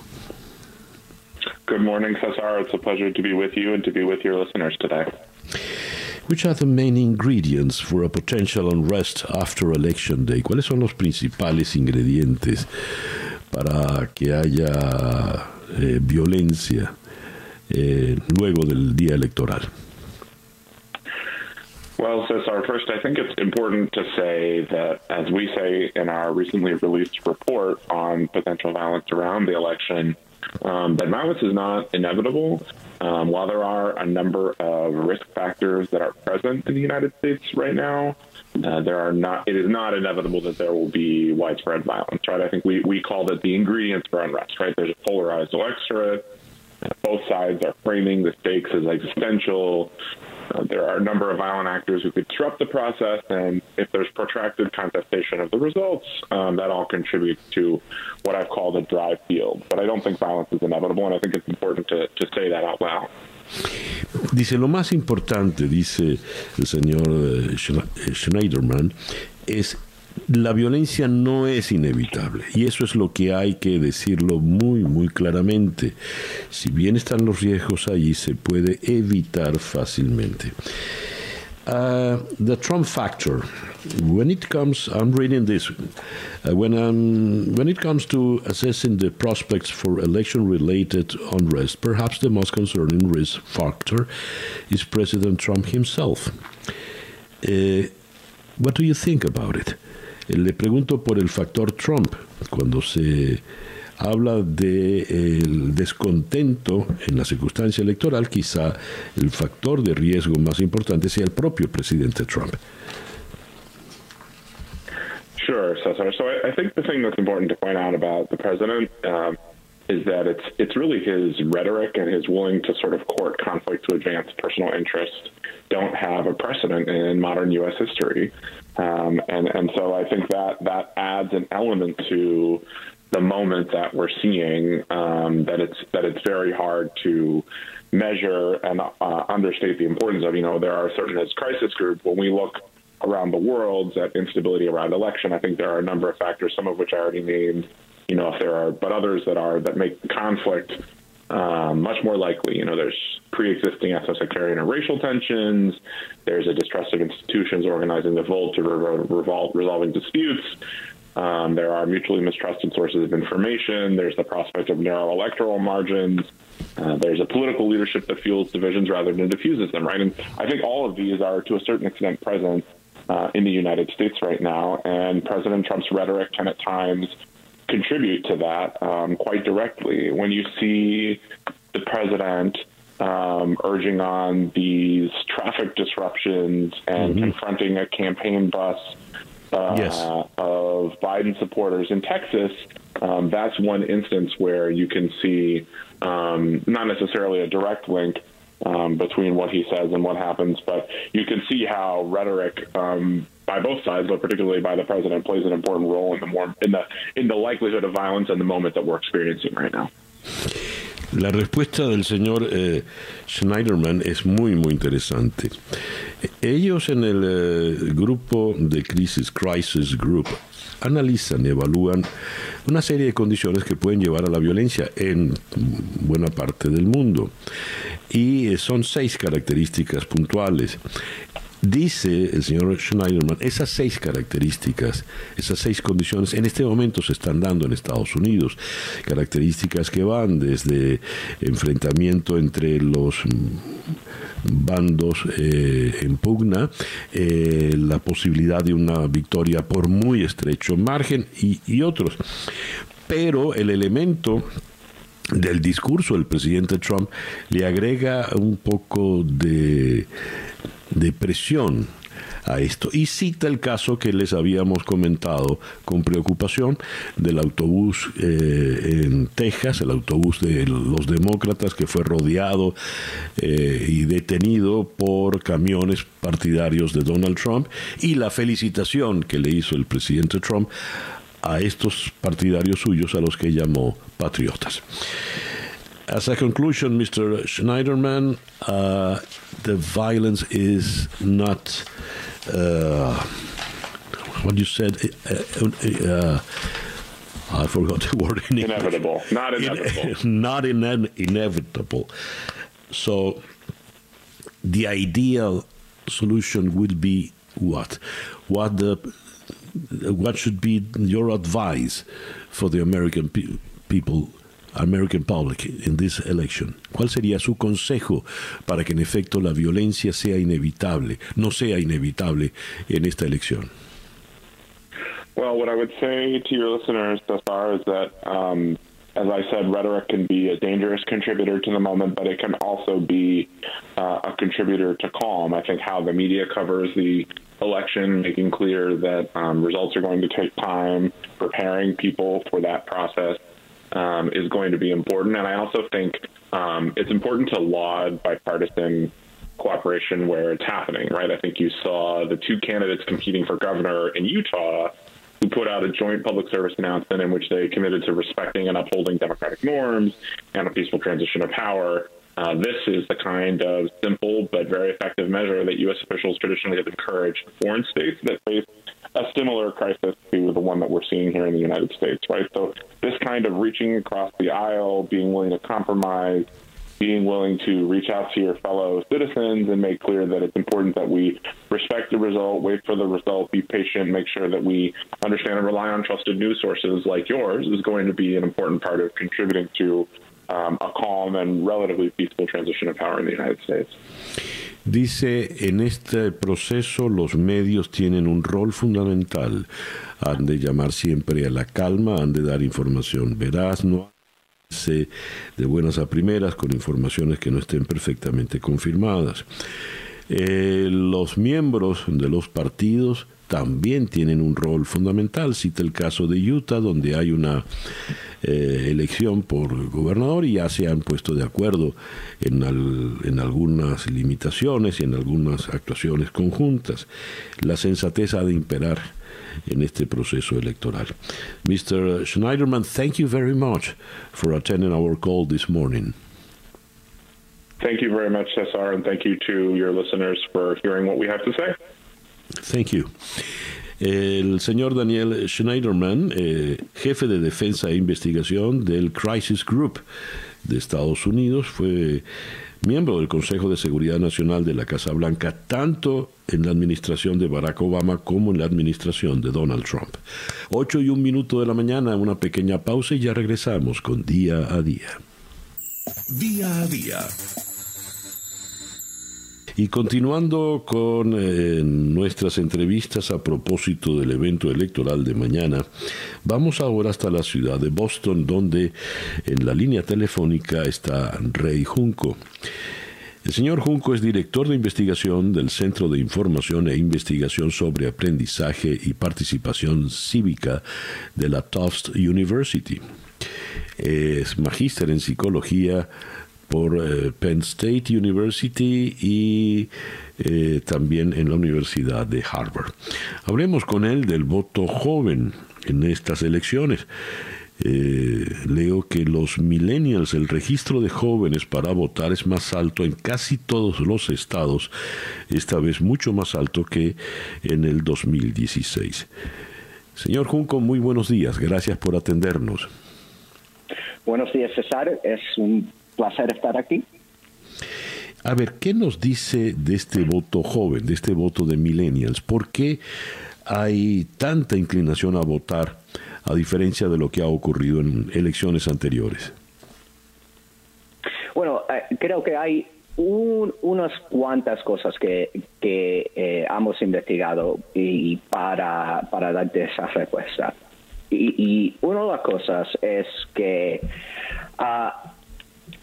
Good morning, Cesar. It's a pleasure to be with you and to be with your listeners today.
Which are the main ingredients for a potential unrest after election day? ¿Cuáles son los principales ingredientes para que haya eh, violencia eh, luego del día electoral?
Well, Cesar, first, I think it's important to say that, as we say in our recently released report on potential violence around the election, um, that violence is not inevitable. Um, while there are a number of risk factors that are present in the United States right now, uh, there are not. It is not inevitable that there will be widespread violence. Right? I think we we called it the ingredients for unrest. Right? There's a polarized electorate. Both sides are framing the stakes as existential. Uh, there are a number of violent actors who could disrupt the process, and if there's protracted contestation of the results, um, that all contributes to what I've called a dry field. But I don't think violence is inevitable, and I think it's important to, to say that out loud.
Dice, lo más importante, dice el señor eh, Schneiderman, es la violencia no es inevitable y eso es lo que hay que decirlo muy muy claramente. Si bien están los riesgos allí, se puede evitar fácilmente. Uh, the Trump factor. When it comes, I'm reading this. Uh, when um, when it comes to assessing the prospects for election-related unrest, perhaps the most concerning risk factor is President Trump himself. Uh, what do you think about it? Le pregunto por el factor Trump, cuando se habla del descontento en la circunstancia electoral, quizá el factor de riesgo más importante sea el propio presidente Trump.
Sure, Cesar. So I, I think the thing that's important to point out about the president um, is that it's it's really his rhetoric and his willing to sort of court conflict to advance personal interests don't have a precedent in modern U.S. history. Um, and and so I think that that adds an element to the moment that we're seeing um, that it's that it's very hard to measure and uh, understate the importance of. You know, there are certain as crisis group when we look around the world at instability around election. I think there are a number of factors, some of which I already named. You know, if there are, but others that are that make conflict um, much more likely. You know, there's pre-existing ethno-sectarian and racial tensions. There's a distrust of institutions organizing the vote to re- resolving disputes. Um, there are mutually mistrusted sources of information. There's the prospect of narrow electoral margins. Uh, there's a political leadership that fuels divisions rather than diffuses them, right? And I think all of these are, to a certain extent, present uh, in the United States right now. And President Trump's rhetoric can at times contribute to that um, quite directly. When you see the president um, urging on these traffic disruptions and mm-hmm. confronting a campaign bus uh, yes. of Biden supporters in Texas, um, that's one instance where you can see um, not necessarily a direct link um, between what he says and what happens, but you can see how rhetoric um, by both sides, but particularly by the president, plays an important role in the more in the in the likelihood of violence and the moment that we're experiencing right now.
La respuesta del señor eh, Schneiderman es muy, muy interesante. Ellos en el eh, grupo de crisis, Crisis Group, analizan y evalúan una serie de condiciones que pueden llevar a la violencia en buena parte del mundo. Y eh, son seis características puntuales. Dice el señor Schneiderman, esas seis características, esas seis condiciones en este momento se están dando en Estados Unidos. Características que van desde enfrentamiento entre los bandos eh, en pugna, eh, la posibilidad de una victoria por muy estrecho margen y, y otros. Pero el elemento del discurso del presidente Trump le agrega un poco de, de presión a esto. Y cita el caso que les habíamos comentado con preocupación del autobús eh, en Texas, el autobús de los demócratas que fue rodeado eh, y detenido por camiones partidarios de Donald Trump y la felicitación que le hizo el presidente Trump a estos partidarios suyos a los que llamó patriotas. As a conclusion, Mr. Schneiderman, uh, the violence is not uh, what you said. Uh, uh, uh, I forgot the word
in Inevitable, not inevitable.
In, not in, inevitable. So, the ideal solution would be what? What the what should be your advice for the American pe people American public in this election? ¿Cuál sería su consejo para que en efecto la violencia sea inevitable, no sea inevitable en esta elección?
Well, what I would say to your listeners thus far is that, um, as I said, rhetoric can be a dangerous contributor to the moment, but it can also be uh, a contributor to calm. I think how the media covers the election, making clear that um, results are going to take time, preparing people for that process um, is going to be important. And I also think um, it's important to laud bipartisan cooperation where it's happening, right? I think you saw the two candidates competing for governor in Utah who put out a joint public service announcement in which they committed to respecting and upholding democratic norms and a peaceful transition of power. Uh, this is the kind of simple but very effective measure that U.S. officials traditionally have encouraged foreign states that face a similar crisis to the one that we're seeing here in the United States, right? So this kind of reaching across the aisle, being willing to compromise, being willing to reach out to your fellow citizens and make clear that it's important that we respect the result, wait for the result, be patient, make sure that we understand and rely on trusted news sources like yours is going to be an important part of contributing to um, a calm and relatively peaceful transition of power in the United States.
Dice, en este proceso los medios tienen un rol fundamental. Han de llamar siempre a la calma, han de dar información veraz, no de buenas a primeras con informaciones que no estén perfectamente confirmadas. Eh, los miembros de los partidos también tienen un rol fundamental. Cita el caso de Utah, donde hay una eh, elección por gobernador y ya se han puesto de acuerdo en, en algunas limitaciones y en algunas actuaciones conjuntas. La sensatez ha de imperar en este proceso electoral. Mr. Schneiderman, thank you very much for attending our call this morning.
Thank you very much, Cesar, and thank you to your listeners for hearing what we have to say.
Thank you. El señor Daniel Schneiderman, eh, jefe de defensa e investigación del Crisis Group de Estados Unidos, fue miembro del Consejo de Seguridad Nacional de la Casa Blanca, tanto en la administración de Barack Obama como en la administración de Donald Trump. Ocho y un minuto de la mañana, una pequeña pausa y ya regresamos con Día a Día.
Día a Día
y continuando con eh, nuestras entrevistas a propósito del evento electoral de mañana, vamos ahora hasta la ciudad de Boston, donde en la línea telefónica está Rey Junco. El señor Junco es director de investigación del Centro de Información e Investigación sobre Aprendizaje y Participación Cívica de la Tufts University. Es magíster en psicología por eh, Penn State University y eh, también en la Universidad de Harvard. Hablemos con él del voto joven en estas elecciones. Eh, leo que los millennials, el registro de jóvenes para votar es más alto en casi todos los estados, esta vez mucho más alto que en el 2016. Señor Junco, muy buenos días, gracias por atendernos.
Buenos días, César. Es un placer estar aquí.
A ver, ¿qué nos dice de este voto joven, de este voto de millennials? ¿Por qué hay tanta inclinación a votar a diferencia de lo que ha ocurrido en elecciones anteriores?
Bueno, eh, creo que hay unas cuantas cosas que, que eh, hemos investigado y para, para darte esa respuesta. Y, y una de las cosas es que Ah,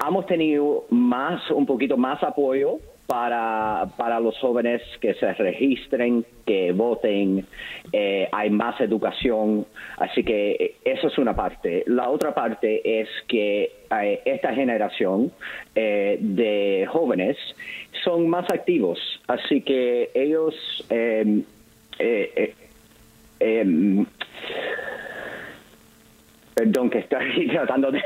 hemos tenido más, un poquito más apoyo para, para los jóvenes que se registren, que voten, eh, hay más educación, así que eh, eso es una parte. La otra parte es que eh, esta generación de jóvenes son más activos, así que ellos... Perdón, que estoy tratando de,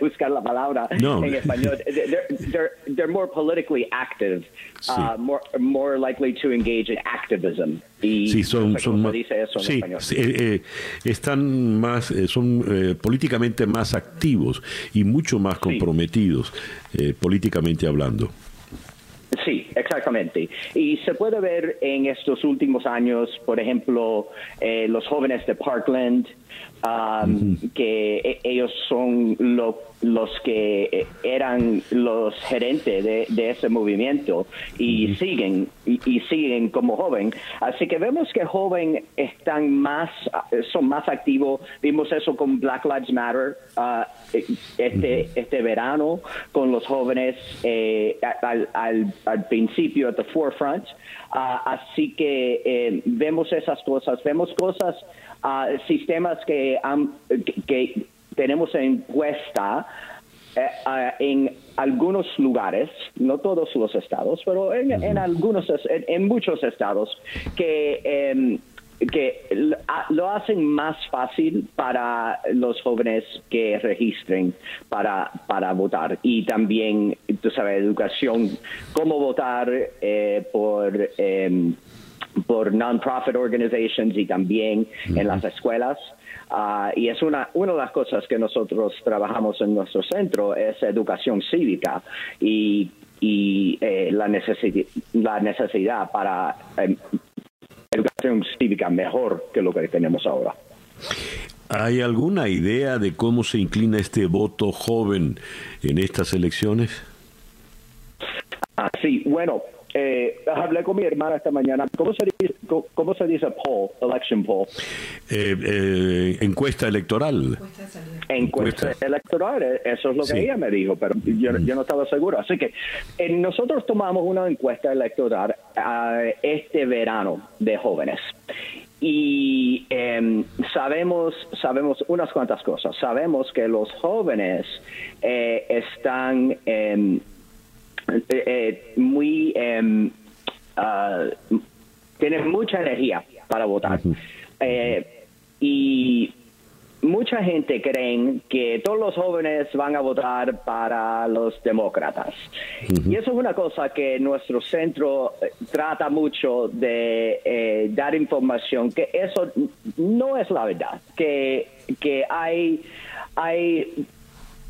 buscar la palabra en español. They're, they're, more politically active, uh, more, more likely to engage in activism.
Y sí, son, son dice eso en sí, español. Sí, eh, eh, están más, eh, son eh, políticamente más activos y mucho más comprometidos, sí. políticamente hablando.
Sí, exactamente. Y se puede ver en estos últimos años, por ejemplo, eh, los jóvenes de Parkland, um, que e, ellos son lo los que eh, eran los gerentes de, ese movimiento y siguen y, siguen como joven. Así que vemos que joven están más son más activos. Vimos eso con Black Lives Matter uh, este este verano con los jóvenes eh, al, al, principio at the forefront. Uh, así que eh, vemos esas cosas. Vemos cosas uh, sistemas que, han, que tenemos encuesta eh, eh, en algunos lugares, no todos los estados, pero en, algunos, en, muchos estados, que em, que lo hacen más fácil para los jóvenes que registren para, para votar. Y también, tú sabes, educación, cómo votar eh, por... Eh, por non-profit organizations y también en las escuelas. Uh, y es una, una de las cosas que nosotros trabajamos en nuestro centro, es educación cívica y, y eh, la, necesi la necesidad para eh, educación cívica mejor que lo que tenemos ahora.
¿Hay alguna idea de cómo se inclina este voto joven en estas elecciones?
Ah, sí, bueno, eh, hablé con mi hermana esta mañana. ¿Cómo se dice, cómo, se dice poll, election poll?
Eh, eh, encuesta electoral.
Encuesta, electoral, eh, eso es lo que ella me dijo, pero yo, yo, no estaba seguro. Así que nosotros tomamos una encuesta electoral este verano de jóvenes y em, sabemos sabemos unas cuantas cosas sabemos que los jóvenes están eh, eh, eh, muy eh, tiene mucha energía para votar. Eh, y mucha gente cree que todos los jóvenes van a votar para los demócratas. Y eso es una cosa que nuestro centro trata mucho de dar información, que eso no es la verdad, que, que hay, hay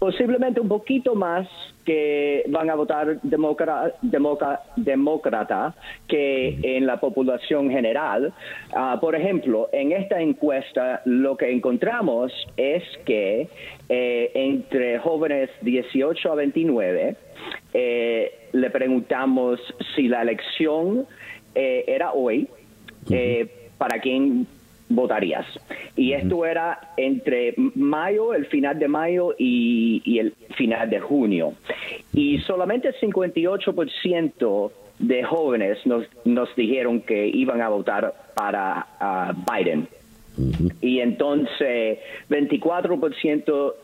posiblemente un poquito más que van a votar demócrata, demócrata que en la población general. Ah, por ejemplo, en esta encuesta lo que encontramos es que eh, entre jóvenes 18 a 29 eh, le preguntamos si la elección eh, era hoy, para quién votarías. Y esto era entre mayo, el final de mayo y, el final de junio. Y solamente el 58% de jóvenes nos, nos dijeron que iban a votar para Biden. Y entonces 24%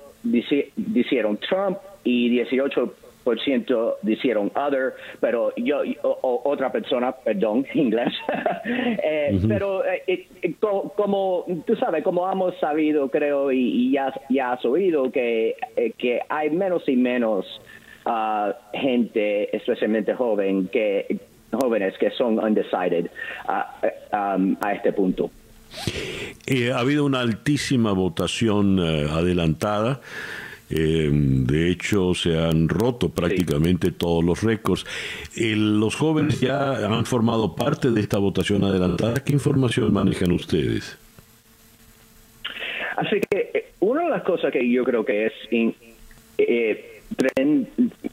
dijeron Trump y 18% ciento dijeron other, pero yo, otra persona, perdón, inglés. Eh, pero eh, eh, como, tú sabes, como hemos sabido, creo, y, ya, ya has oído, que, que hay menos y menos uh, gente, especialmente joven, que jóvenes que son undecided uh, um, a este punto.
ha habido una altísima votación adelantada. Eh, de hecho, se han roto prácticamente todos los récords. los jóvenes ya han formado parte de esta votación adelantada. ¿Qué información manejan ustedes?
Así que eh, una de las cosas que yo creo que es eh,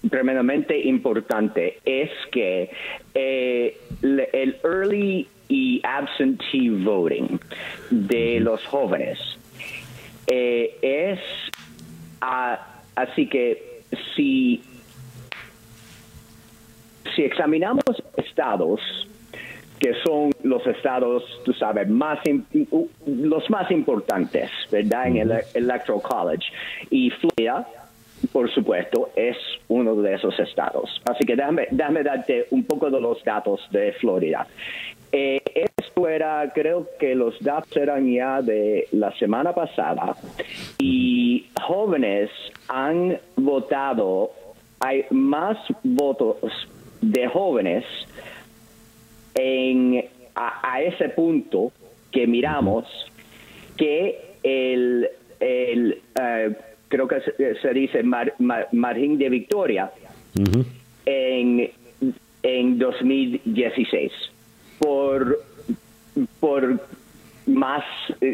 tremendamente importante es que el early y absentee voting de los jóvenes es así que si, si examinamos estados, que son los estados, tú sabes, más los más importantes, ¿verdad? En el Electoral College. Y Florida, por supuesto, es uno de esos estados. Así que déjame, déjame darte un poco de los datos de Florida. Eh, esto era, creo que los datos eran ya de la semana pasada y jóvenes han votado, hay más votos de jóvenes en, a, ese punto que miramos que el, el eh, creo que se, dice margen de victoria en, en 2016 por por más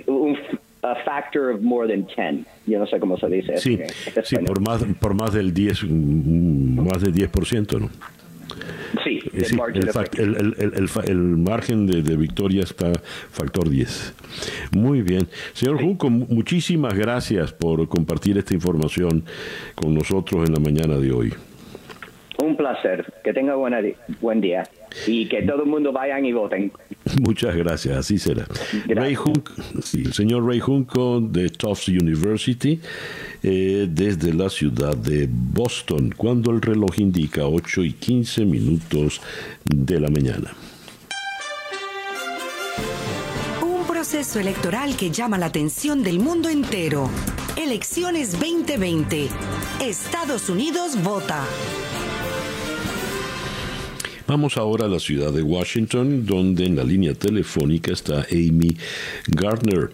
un factor of more than 10. Yo no sé cómo se dice.
Sí, sí por más por más del 10 más del 10%, ¿no?
Sí,
el, margen de, victoria está factor 10. Muy bien. Señor Junco, muchísimas gracias por compartir esta información con nosotros en la mañana de hoy.
Un placer. Que tenga buena, buen día. Y que todo el mundo vayan y voten.
Muchas gracias, así será. Ray el señor Ray Junco de Tufts University, eh, desde la ciudad de Boston, cuando el reloj indica 8 y 15 minutos de la mañana.
Un proceso electoral que llama la atención del mundo entero. Elecciones 2020. Estados Unidos vota.
Vamos ahora a la ciudad de Washington, donde en la línea telefónica está Amy Gardner.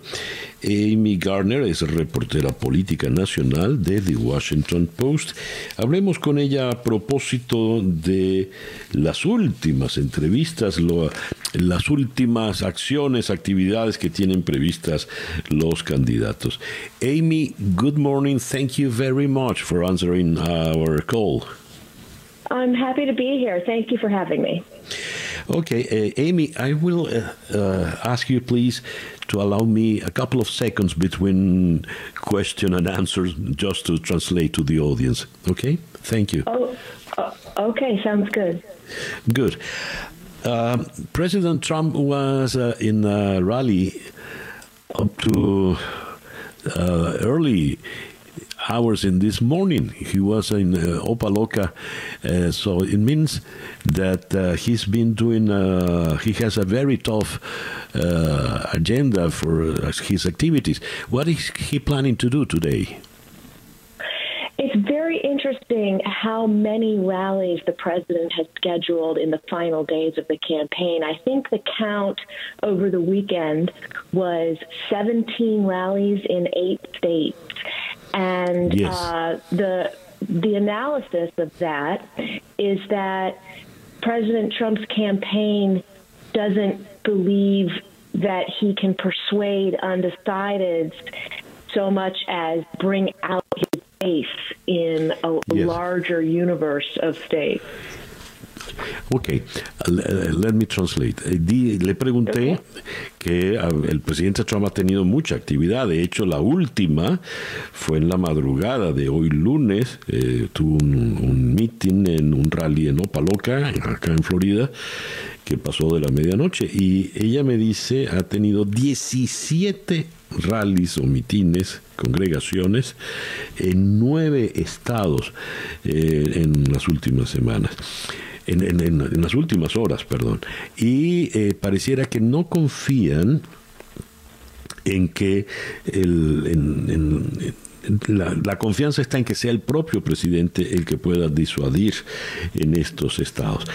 Amy Gardner es reportera política nacional de The Washington Post. Hablemos con ella a propósito de las últimas entrevistas, las últimas acciones, actividades que tienen previstas los candidatos. Amy, good morning. Thank you very much for answering our call.
I'm happy to be here. Thank you for having me.
Okay, uh, Amy, I will uh, uh, ask you, please, to allow me a couple of seconds between question and answer just to translate to the audience. Okay? Thank you.
Oh, uh, okay, sounds good.
Good. Um, President Trump was uh, in a rally up to uh, early hours in this morning. He was in uh, Opaloca, uh, so it means that uh, he's been doing. Uh, he has a very tough uh, agenda for uh, his activities. What is he planning to do today?
It's very interesting how many rallies the president has scheduled in the final days of the campaign. I think the count over the weekend was 17 rallies in eight states. And yes. uh, the the analysis of that is that President Trump's campaign doesn't believe that he can persuade undecideds so much as bring out his base in a yes. larger universe of states.
Ok, let me translate. Eh, le pregunté que el presidente Trump ha tenido mucha actividad. De hecho, la última fue en la madrugada de hoy lunes. Eh, tuvo un, un meeting en un rally en Opaloca, acá en Florida, que pasó de la medianoche. Y ella me dice, ha tenido 17 rallies o mitines, congregaciones, en nueve estados eh, en las últimas semanas en, las últimas horas, perdón. Y eh, pareciera que no confían en que la, confianza está en que sea el propio presidente el que pueda disuadir en estos estados.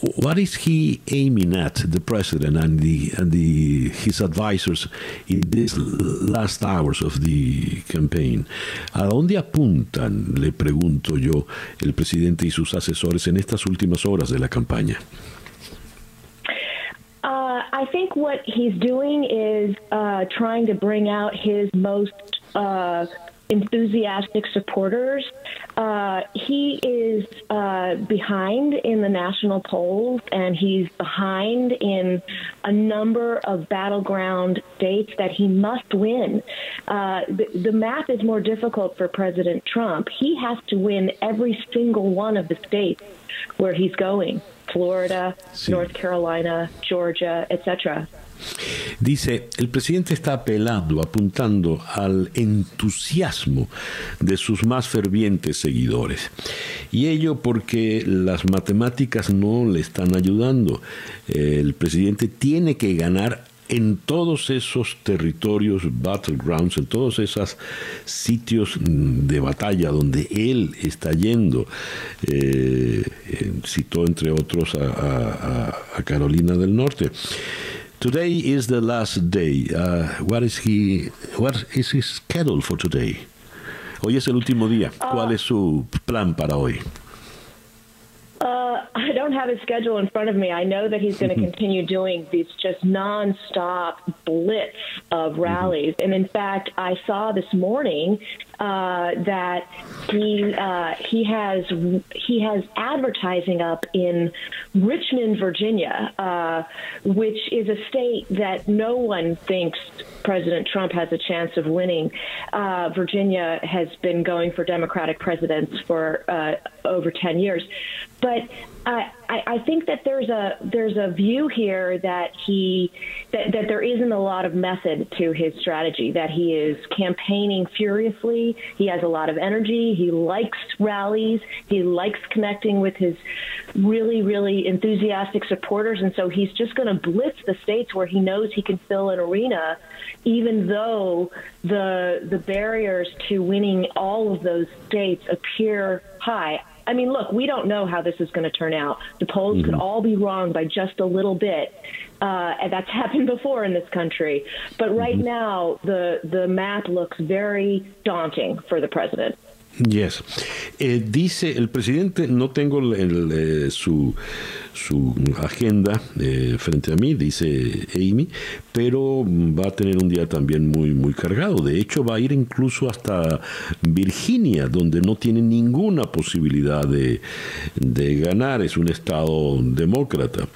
What is he aiming at, the president and the and the his advisors in these last hours of the campaign? ¿A dónde apuntan, le pregunto yo, el presidente y sus asesores en estas últimas horas de la campaña?
Uh, I think what he's doing is uh, trying to bring out his most uh, enthusiastic supporters Uh, he is uh, behind in the national polls, and he's behind in a number of battleground states that he must win. Uh, the, the math is more difficult for President Trump. He has to win every single one of the states where he's going Florida. North Carolina, Georgia, etc.
Dice, el presidente está apelando, apuntando al entusiasmo de sus más fervientes seguidores. Y ello porque las matemáticas no le están ayudando. El presidente tiene que ganar en todos esos territorios, battlegrounds, en todos esos sitios de batalla donde él está yendo, eh, citó entre otros a, Carolina del Norte. Today is the last day. Uh, what is he? What is his schedule for today? Hoy es el último día. ¿Cuál es su plan para hoy?
Uh, I don't have his schedule in front of me. I know that he's going to continue doing these just nonstop blitz of rallies. And in fact, I saw this morning uh, that he uh, he has he has advertising up in Richmond, Virginia, uh, which is a state that no one thinks President Trump has a chance of winning. Uh, Virginia has been going for Democratic presidents for uh, over ten years, but I, I think that there's a there's a view here that he that, that there isn't a lot of method to his strategy. That he is campaigning furiously. He has a lot of energy. He likes rallies. He likes connecting with his really really enthusiastic supporters, and so he's just going to blitz the states where he knows he can fill an arena, even though the the barriers to winning all of those states appear high. I mean, look, we don't know how this is going to turn out. The polls mm-hmm. could all be wrong by just a little bit. Uh, and that's happened before in this country. But right mm-hmm. now, the, the map looks very daunting for the president.
Yes. Eh, dice el presidente, no tengo el, el, eh, su, su agenda eh, frente a mí, dice Amy, pero va a tener un día también muy, muy cargado. De hecho, va a ir incluso hasta Virginia, donde no tiene ninguna posibilidad de, de ganar. Es un estado demócrata.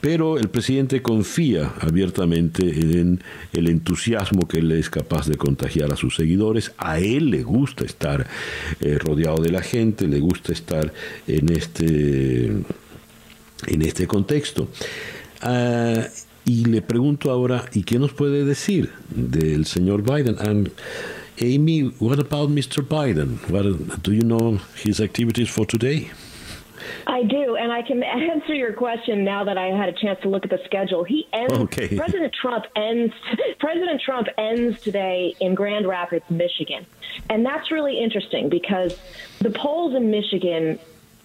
Pero el presidente confía abiertamente en el entusiasmo que él es capaz de contagiar a sus seguidores. A él le gusta estar eh, rodeado de la gente, le gusta estar en este, en este contexto. Uh, y le pregunto ahora, ¿y qué nos puede decir del señor Biden? And Amy, what about Mr. Biden? What, do you know his activities for today?
I do, and I can answer your question now that I had a chance to look at the schedule. He ends. Okay. President Trump ends. President Trump ends today in Grand Rapids, Michigan, and that's really interesting because the polls in Michigan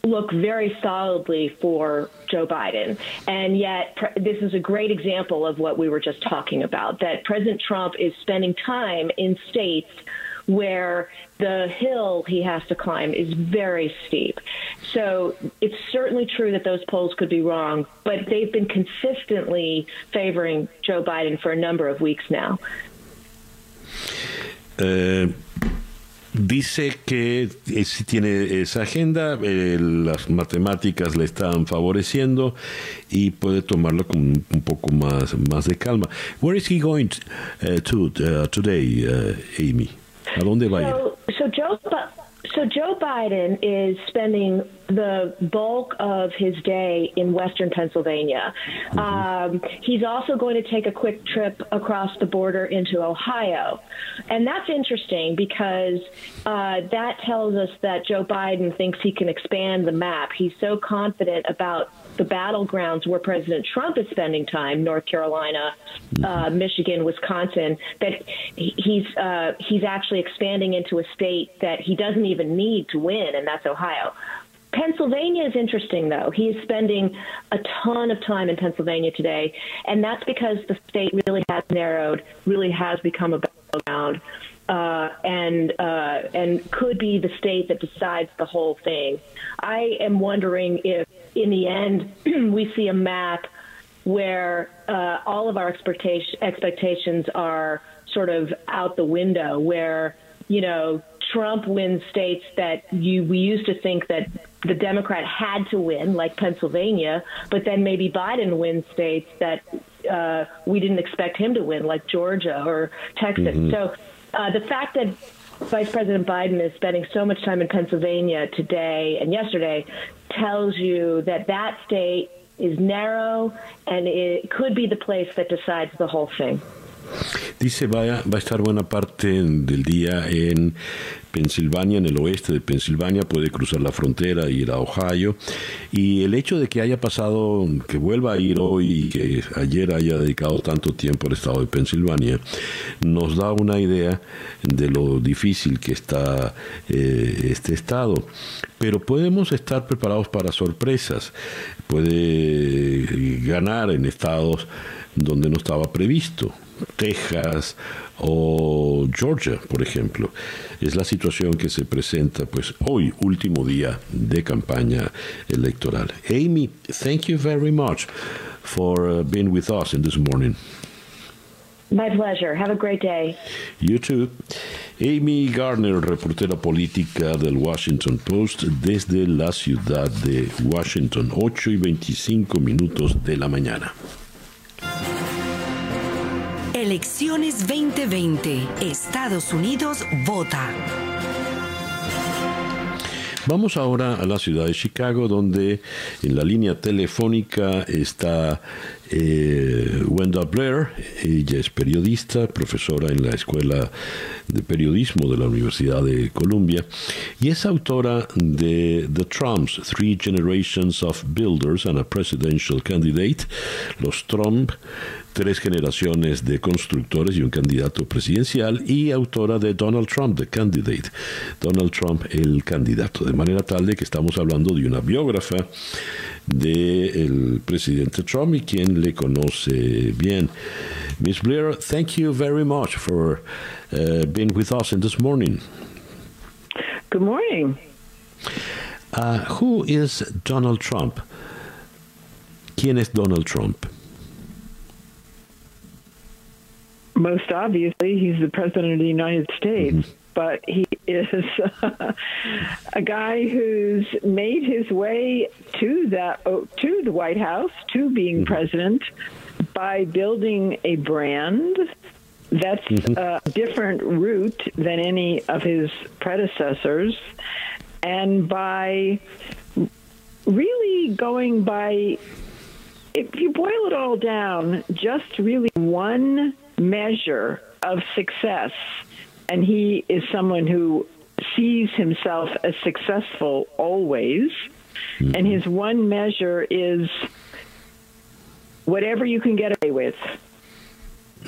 look very solidly for Joe Biden. And yet, pre- this is a great example of what we were just talking about that President Trump is spending time in states where the hill he has to climb is very steep. So it's certainly true that those polls could be wrong, but they've been consistently favoring Joe Biden for a number of weeks now.
Uh, dice que eh, si tiene esa agenda, eh, las matemáticas le están favoreciendo y puede tomarlo con un poco más, más de calma. Where is he going uh, to uh, today, Amy? ¿A dónde va a ir?
So Joe Biden is spending the bulk of his day in Western Pennsylvania. Mm-hmm. Um, he's also going to take a quick trip across the border into Ohio. And that's interesting because uh, that tells us that Joe Biden thinks he can expand the map. He's so confident about the battlegrounds where President Trump is spending time, North Carolina, uh, Michigan, Wisconsin, that he's uh, he's actually expanding into a state that he doesn't even need to win, and that's Ohio. Pennsylvania is interesting, though. He is spending a ton of time in Pennsylvania today, and that's because the state really has narrowed, really has become a battleground, uh, and uh, and could be the state that decides the whole thing. I am wondering if, in the end, we see a map where uh, all of our expectation, expectations are sort of out the window, where you know, Trump wins states that you we used to think that the Democrat had to win, like Pennsylvania, but then maybe Biden wins states that uh, we didn't expect him to win, like Georgia or Texas. Mm-hmm. So uh, the fact that Vice President Biden is spending so much time in Pennsylvania today and yesterday tells you that that state is narrow and it could be the place that decides the whole thing.
Dice, va, va a estar buena parte del día en Pensilvania, en el oeste de Pensilvania, puede cruzar la frontera e ir a Ohio. Y el hecho de que haya pasado, que vuelva a ir hoy y que ayer haya dedicado tanto tiempo al estado de Pensilvania, nos da una idea de lo difícil que está eh, este estado. Pero podemos estar preparados para sorpresas. Puede ganar en estados donde no estaba previsto. Texas o Georgia, por ejemplo. Es la situación que se presenta pues hoy, último día de campaña electoral. Amy, thank you very much for uh, being with us in this morning.
My pleasure. Have a great day.
You too. Amy Garner, reportera política del Washington Post desde la ciudad de Washington, 8 y 25 minutos de la mañana.
Elecciones 2020. Estados Unidos vota.
Vamos ahora a la ciudad de Chicago, donde en la línea telefónica está eh, Wenda Blair. Ella es periodista, profesora en la Escuela de Periodismo de la Universidad de Columbia y es autora de The Trumps, Three Generations of Builders and a Presidential Candidate, Los Trump, tres generaciones de constructores y un candidato presidencial y autora de Donald Trump, The Candidate. Donald Trump, el candidato. De manera tal de que estamos hablando de una biógrafa del presidente Trump y quien le conoce bien. Miss Blair, thank you very much for uh, being with us in this morning.
Good morning.
Uh, who is Donald Trump? ¿Quién es Donald Trump?
Most obviously, he's the president of the United States. Mm-hmm. But he is a guy who's made his way to that to the White House to being mm-hmm. president by building a brand that's mm-hmm. a different route than any of his predecessors, and by really going by if you boil it all down, just really one measure of success. And he is someone who sees himself as successful always. Mm-hmm. And his one measure is whatever you can get away with,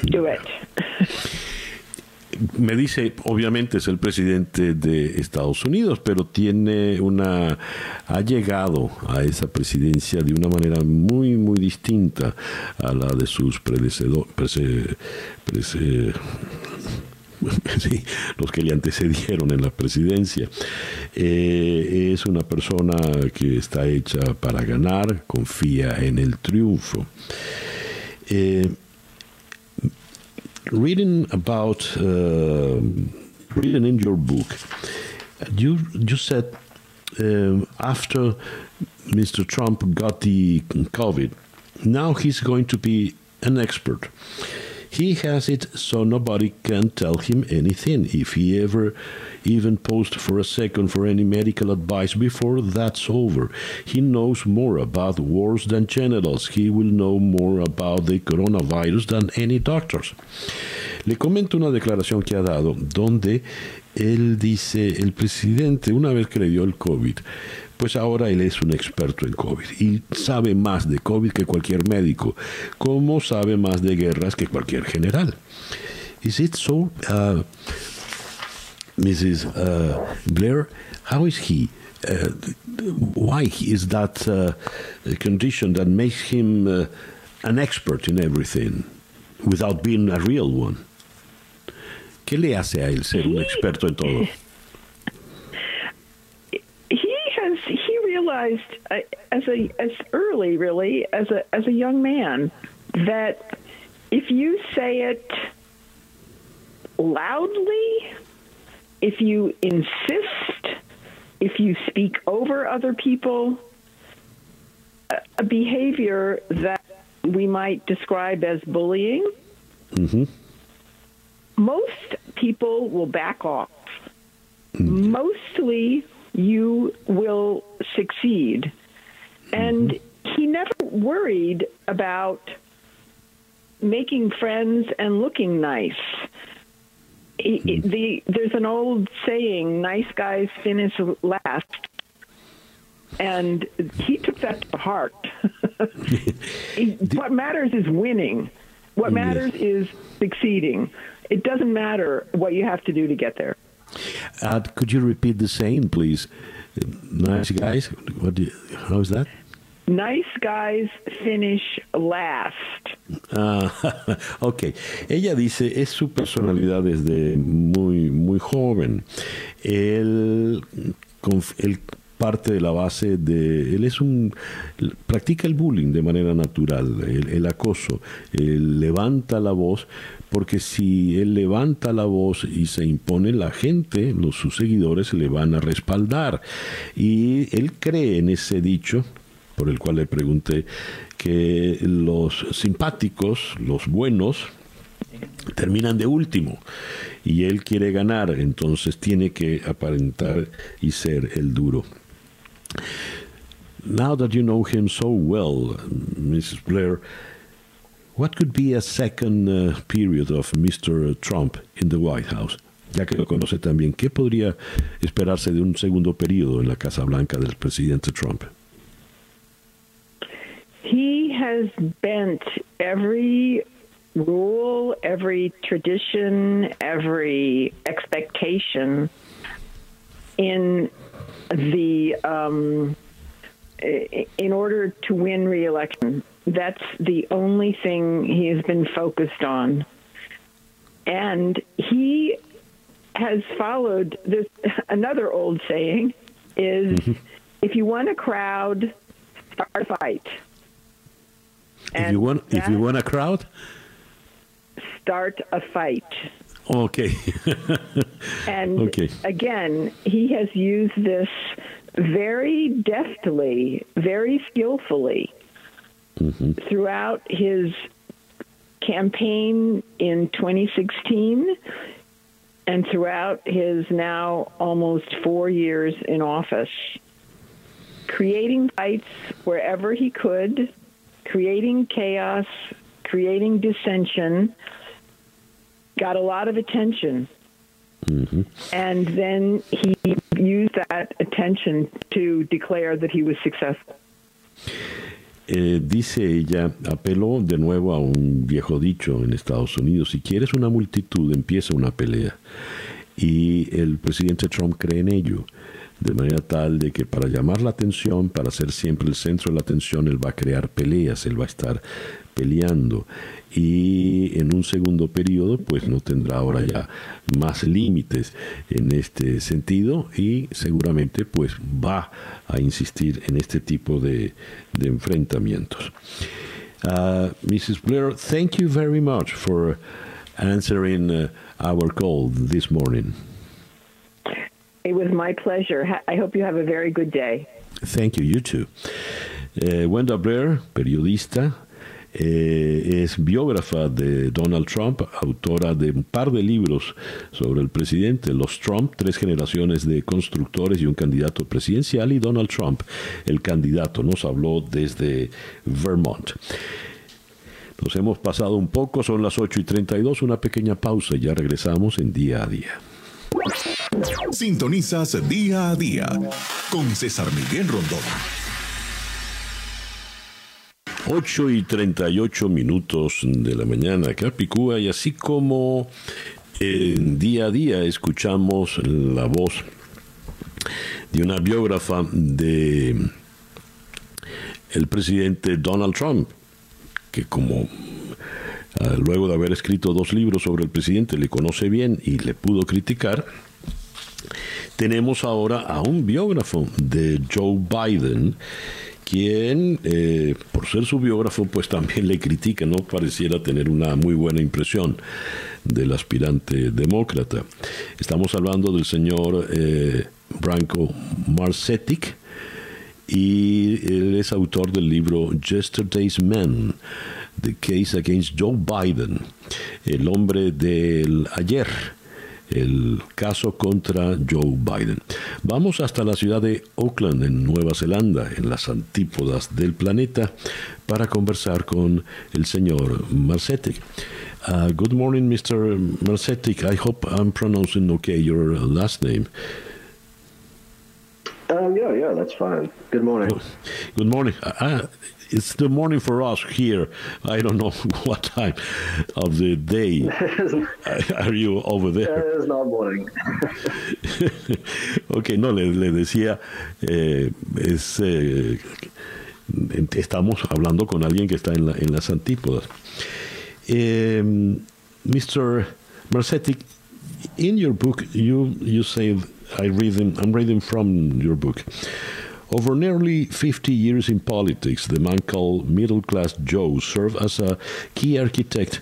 do it.
me dice, obviamente es el presidente de Estados Unidos, pero tiene una, ha llegado a esa presidencia de una manera muy, muy distinta a la de sus predecedores, los que le antecedieron en la presidencia. Eh, es una persona que está hecha para ganar, confía en el triunfo. Eh, reading about uh, reading in your book, you you said um, after Mr. Trump got the COVID, now he's going to be an expert. He has it so nobody can tell him anything. If he ever even paused for a second for any medical advice before that's over, he knows more about wars than generals. He will know more about the coronavirus than any doctors. Le comento una declaración que ha dado donde él dice, el presidente, una vez que le dio el COVID, pues ahora él es un experto en COVID y sabe más de COVID que cualquier médico, como sabe más de guerras que cualquier general. Is it so, uh, Mrs. Uh, Blair? How is he? Uh, why is that uh, condition that makes him uh, an expert in everything without being a real one? ¿Qué le hace a él ser un experto en todo?
Realized uh, as a as early really as a as a young man that if you say it loudly if you insist, if you speak over other people, a, a behavior that we might describe as bullying,
Ujú.
most people will back off. Mostly you will succeed. And mm-hmm. he never worried about making friends and looking nice. He- he- mm-hmm. the, there's an old saying, nice guys finish last. And he took that to heart. What matters is winning. What matters is succeeding. It doesn't matter what you have to do to get there.
Uh, could you repeat the saying, please? Nice guys. What do you, how is that?
Nice guys finish last.
Ah, ok. Ella dice, es su personalidad desde muy, muy joven. Él, él parte de la base de... Él es un... practica el bullying de manera natural, el, el acoso. Él levanta la voz porque si él levanta la voz y se impone, la gente, los, sus seguidores, le van a respaldar. Y él cree en ese dicho, por el cual le pregunté, que los simpáticos, los buenos, terminan de último y él quiere ganar, entonces tiene que aparentar y ser el duro. Now that you know him so well, Mrs. Blair, what could be a second uh, period of Mr. Trump in the White House? Ya que lo conoce también, ¿qué podría esperarse de un segundo periodo en la Casa Blanca del presidente Trump?
He has bent every rule, every tradition, every expectation in the um, in order to win re-election. That's the only thing he has been focused on, and he has followed this. Another old saying is, mm-hmm. "If you want a crowd, start a fight."
if you want, if you want a crowd,
start a fight.
okay.
And
Okay.
again, he has used this very deftly, very skillfully Mm-hmm. throughout his campaign in 2016 and throughout his now almost four years in office. Creating fights wherever he could, creating chaos, creating dissension, got a lot of attention. Mm-hmm. And then he used that attention to declare that he was successful.
Eh, dice ella, apeló de nuevo a un viejo dicho en Estados Unidos, si quieres una multitud, empieza una pelea. Y el presidente Trump cree en ello, de manera tal de que para llamar la atención, para ser siempre el centro de la atención, él va a crear peleas, él va a estar peleando. Y en un segundo periodo, pues no tendrá ahora ya más límites en este sentido y seguramente pues va a insistir en este tipo de, de enfrentamientos. Uh, Mrs. Blair, thank you very much for answering uh, our call this morning.
It was my pleasure. I hope you have a very good day.
Thank you, you too. Eh, Wenda Blair, periodista, eh, es biógrafa de Donald Trump, autora de un par de libros sobre el presidente, Los Trump, tres generaciones de constructores y un candidato presidencial, y Donald Trump, el candidato, nos habló desde Vermont. Nos hemos pasado un poco, son las 8 y 32, una pequeña pausa y ya regresamos en día a día.
Sintonizas día a día con César Miguel Rondón.
8 y 38 minutos de la mañana, Capicúa, y así como en día a día escuchamos la voz de una biógrafa de el presidente Donald Trump, que como ah, luego de haber escrito dos libros sobre el presidente le conoce bien y le pudo criticar, tenemos ahora a un biógrafo de Joe Biden, quien, eh, por ser su biógrafo, pues también le critica, no pareciera tener una muy buena impresión del aspirante demócrata. Estamos hablando del señor eh, Branko Marcetic y él es autor del libro Yesterday's Man, The Case Against Joe Biden, el hombre del ayer el caso contra Joe Biden. Vamos hasta la ciudad de Auckland, en Nueva Zelanda, en las antípodas del planeta, para conversar con el señor Marcetic. Uh, good morning, Mr. Marcetic. I hope I'm pronouncing okay your last name.
Um, yeah, yeah, that's fine. Good morning.
Good morning. Uh, it's the morning for us here. I don't know what time of the day are you over there.
It's not morning.
ok, no, le, le decía, eh, es, eh, estamos hablando con alguien que está en, la, en las antípodas. Eh, Mr. Marcetti, in your book, you, you say, I read them, I'm reading from your book. Over nearly 50 years in politics, the man called Middle Class Joe served as a key architect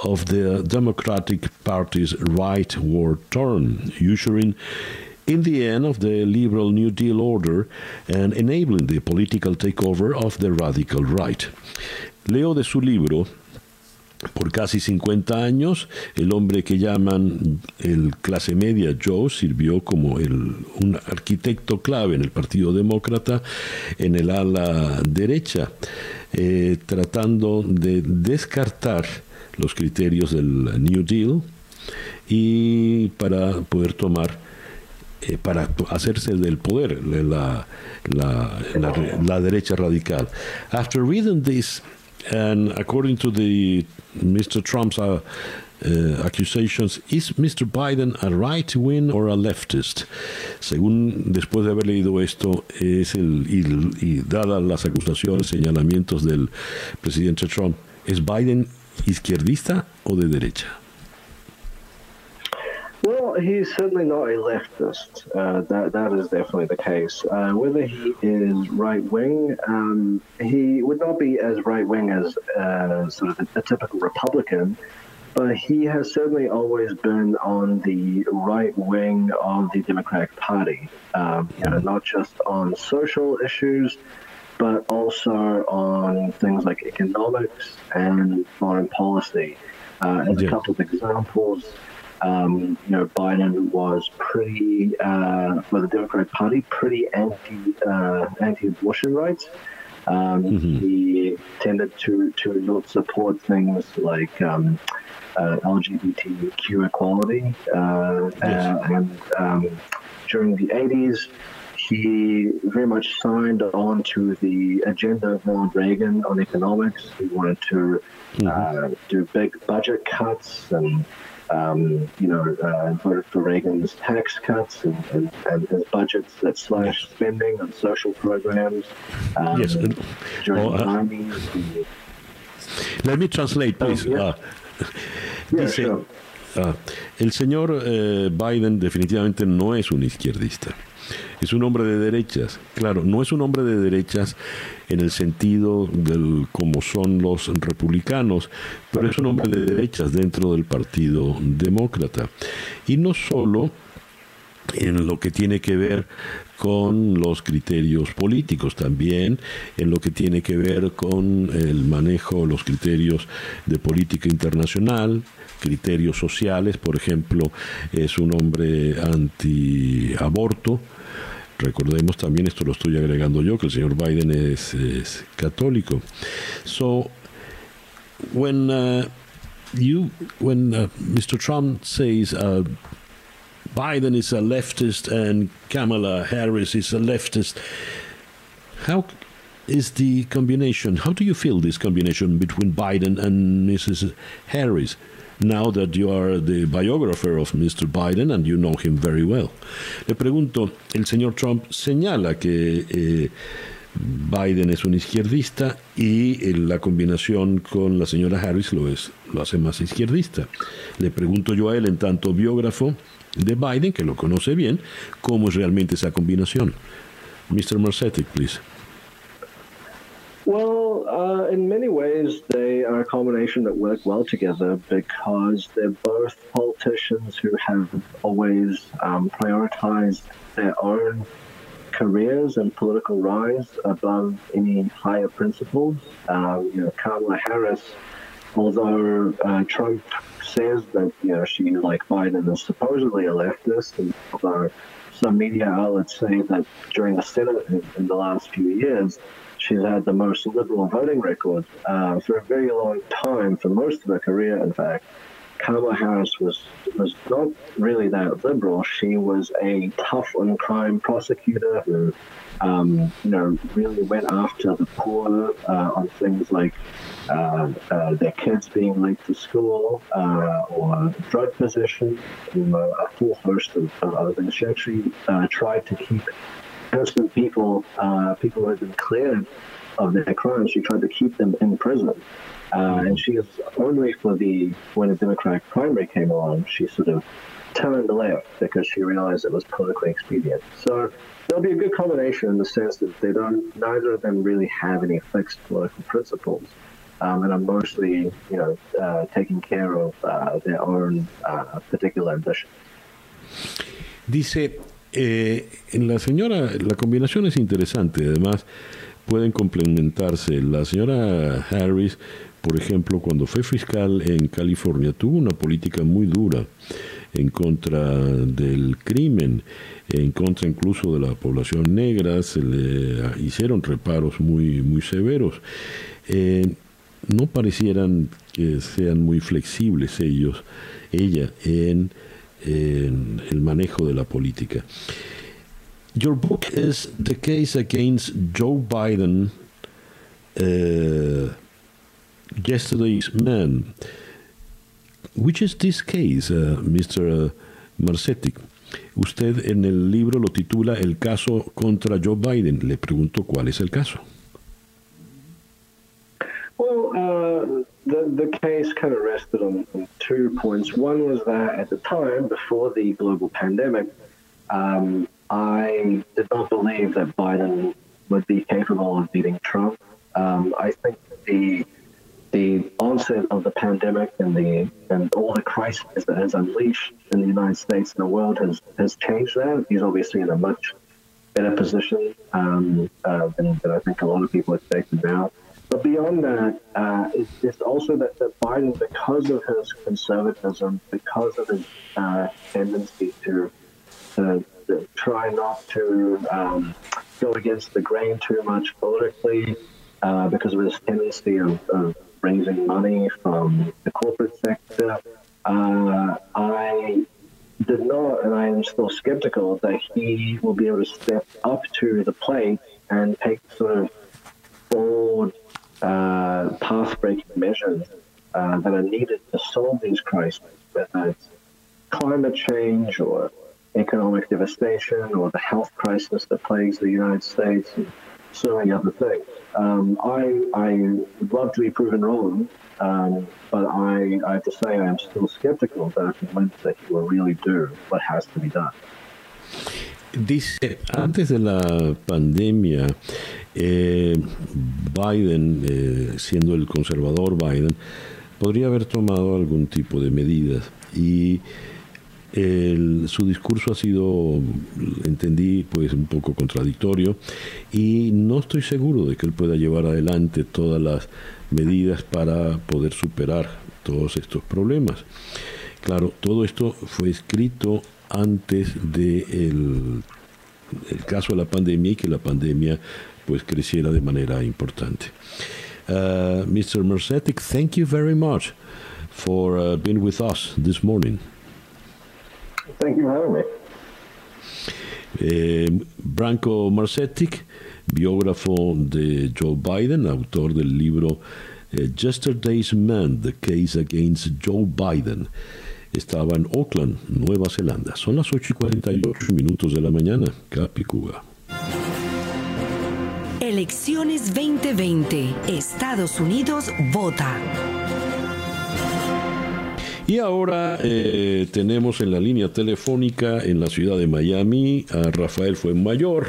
of the Democratic Party's rightward turn, ushering in the end of the liberal New Deal order and enabling the political takeover of the radical right. Leo de su libro Por casi 50 años, el hombre que llaman el clase media Joe sirvió como el, un arquitecto clave en el Partido Demócrata en el ala derecha, eh, tratando de descartar los criterios del New Deal y para poder tomar eh, para hacerse del poder la, la, la, la derecha radical. After reading this And according to the Mr. Trump's uh, uh, accusations, is Mr. Biden a right wing or a leftist? Según después de haber leído esto, es el y, y dadas las acusaciones, señalamientos del presidente Trump, ¿es Biden izquierdista o de derecha?
Well, he's certainly not a leftist. Uh, that that is definitely the case. Uh, whether he is right wing, um, he would not be as right wing as uh, sort of a, a, typical Republican, but he has certainly always been on the right wing of the Democratic Party. Um, you know, not just on social issues, but also on things like economics and foreign policy. Uh, as a couple of examples. Um, you know, Biden was pretty, uh, for the Democratic Party, pretty anti uh, anti-abortion rights. Um, mm-hmm. He tended to to not support things like um, uh, LGBTQ equality, uh, yes. and um, during the 80s, he very much signed on to the agenda of Ronald Reagan on economics. He wanted to mm-hmm. uh, do big budget cuts and um, you know, uh, voted for Reagan's tax cuts and, and, and his budgets that slashed spending on social programs. Um, yes. During
the Let me translate, please.
yeah. Uh, yeah, dice, sure.
uh, el señor eh, Biden definitivamente no es un izquierdista. Es un hombre de derechas. Claro, no es un hombre de derechas en el sentido del como son los republicanos, pero es un hombre de derechas dentro del Partido Demócrata. Y no solo en lo que tiene que ver con los criterios políticos, también en lo que tiene que ver con el manejo, los criterios de política internacional, criterios sociales, por ejemplo, es un hombre anti-aborto, Recordemos también, esto lo estoy agregando yo, que el señor Biden es, es católico. So, when uh, you, when uh, Mr. Trump says uh, Biden is a leftist and Kamala Harris is a leftist, how is the combination? How do you feel this combination between Biden and Mrs. Harris? Now that you are the biographer of Mr. Biden and you know him very well. Le pregunto, el señor Trump señala que eh, Biden es un izquierdista y eh, la combinación con la señora Harris lo, es, lo hace más izquierdista. Le pregunto yo a él, en tanto biógrafo de Biden, que lo conoce bien, cómo es realmente esa combinación. Mr. Marcetic, please.
Well, Uh, in many ways, they are a combination that work well together because they're both politicians who have always um, prioritized their own careers and political rise above any higher principles. Um, you know, Kamala Harris, although uh, Trump says that you know she, like Biden, is supposedly a leftist, and although some media outlets say that during the Senate in, in the last few years, she's had the most liberal voting record uh, for a very long time, for most of her career, in fact. Kamala Harris was was not really that liberal. She was a tough on crime prosecutor who, um, you know, really went after the poor uh, on things like uh, uh, their kids being late to school uh, or drug possession, and a full host of, of other things. She actually uh, tried to keep innocent people, uh, people who had been cleared of their crimes, she tried to keep them in prison. Uh, and she is only for the when a Democratic primary came along, she sort of turned left because she realized it was politically expedient. So there'll be a good combination in the sense that they don't neither of them really have any fixed political principles. Um, and are mostly, you know, uh, taking care of uh, their own uh, particular ambition.
Dice, eh, en la señora, la combinación es interesante, además pueden complementarse. La señora Harris por ejemplo, cuando fue fiscal en California, tuvo una política muy dura en contra del crimen, en contra incluso de la población negra, se le hicieron reparos muy, muy severos. Eh, no parecieran que sean muy flexibles ellos, ella, en, el manejo de la política. Your book is The Case Against Joe Biden. Eh, yesterday's man. Which is this case, uh, Mr. Uh, Marcetti? Usted en el libro lo titula El caso contra Joe Biden. Le pregunto cuál es el caso.
Well, uh, the, the case kind of rested on, on, two points. One was that at the time, before the global pandemic, um, I did not believe that Biden would be capable of beating Trump. Um, I think the the onset of the pandemic and the and all the crisis that has unleashed in the United States and the world has has changed that. He's obviously in a much better position um, uh, than, than, I think a lot of people expected now. But beyond that, uh, it's, it's, also that, that Biden, because of his conservatism, because of his uh, tendency to, to, to, try not to um, go against the grain too much politically, uh, because of his tendency of, of raising money from the corporate sector. Uh, I did not, and I am still skeptical that he will be able to step up to the plate and take sort of bold, uh, path-breaking measures uh, that are needed to solve these crises, whether it's climate change or economic devastation or the health crisis that plagues the United States. And, so many other things. Um, I, I would love to be proven wrong, um, but I, I have to say I am still skeptical that I'm he will really do what has to be done.
Dice, antes de la pandemia, eh, Biden, eh, siendo el conservador Biden, podría haber tomado algún tipo de medidas y su discurso ha sido, entendí, pues un poco contradictorio y no estoy seguro de que él pueda llevar adelante todas las medidas para poder superar todos estos problemas. Claro, todo esto fue escrito antes del el caso de la pandemia y que la pandemia pues creciera de manera importante. Uh, Mr. Mercetic, thank you very much for uh, being with us this morning.
Thank you for having me.
Eh, Branko Marcetic, biógrafo de Joe Biden, autor del libro eh, Yesterday's Man, The Case Against Joe Biden. Estaba en Auckland, Nueva Zelanda. Son las 8 y 48 minutos de la mañana. Capicúa.
Elecciones 2020. Estados Unidos vota.
Y ahora eh, tenemos en la línea telefónica en la ciudad de Miami a Rafael Fuenmayor.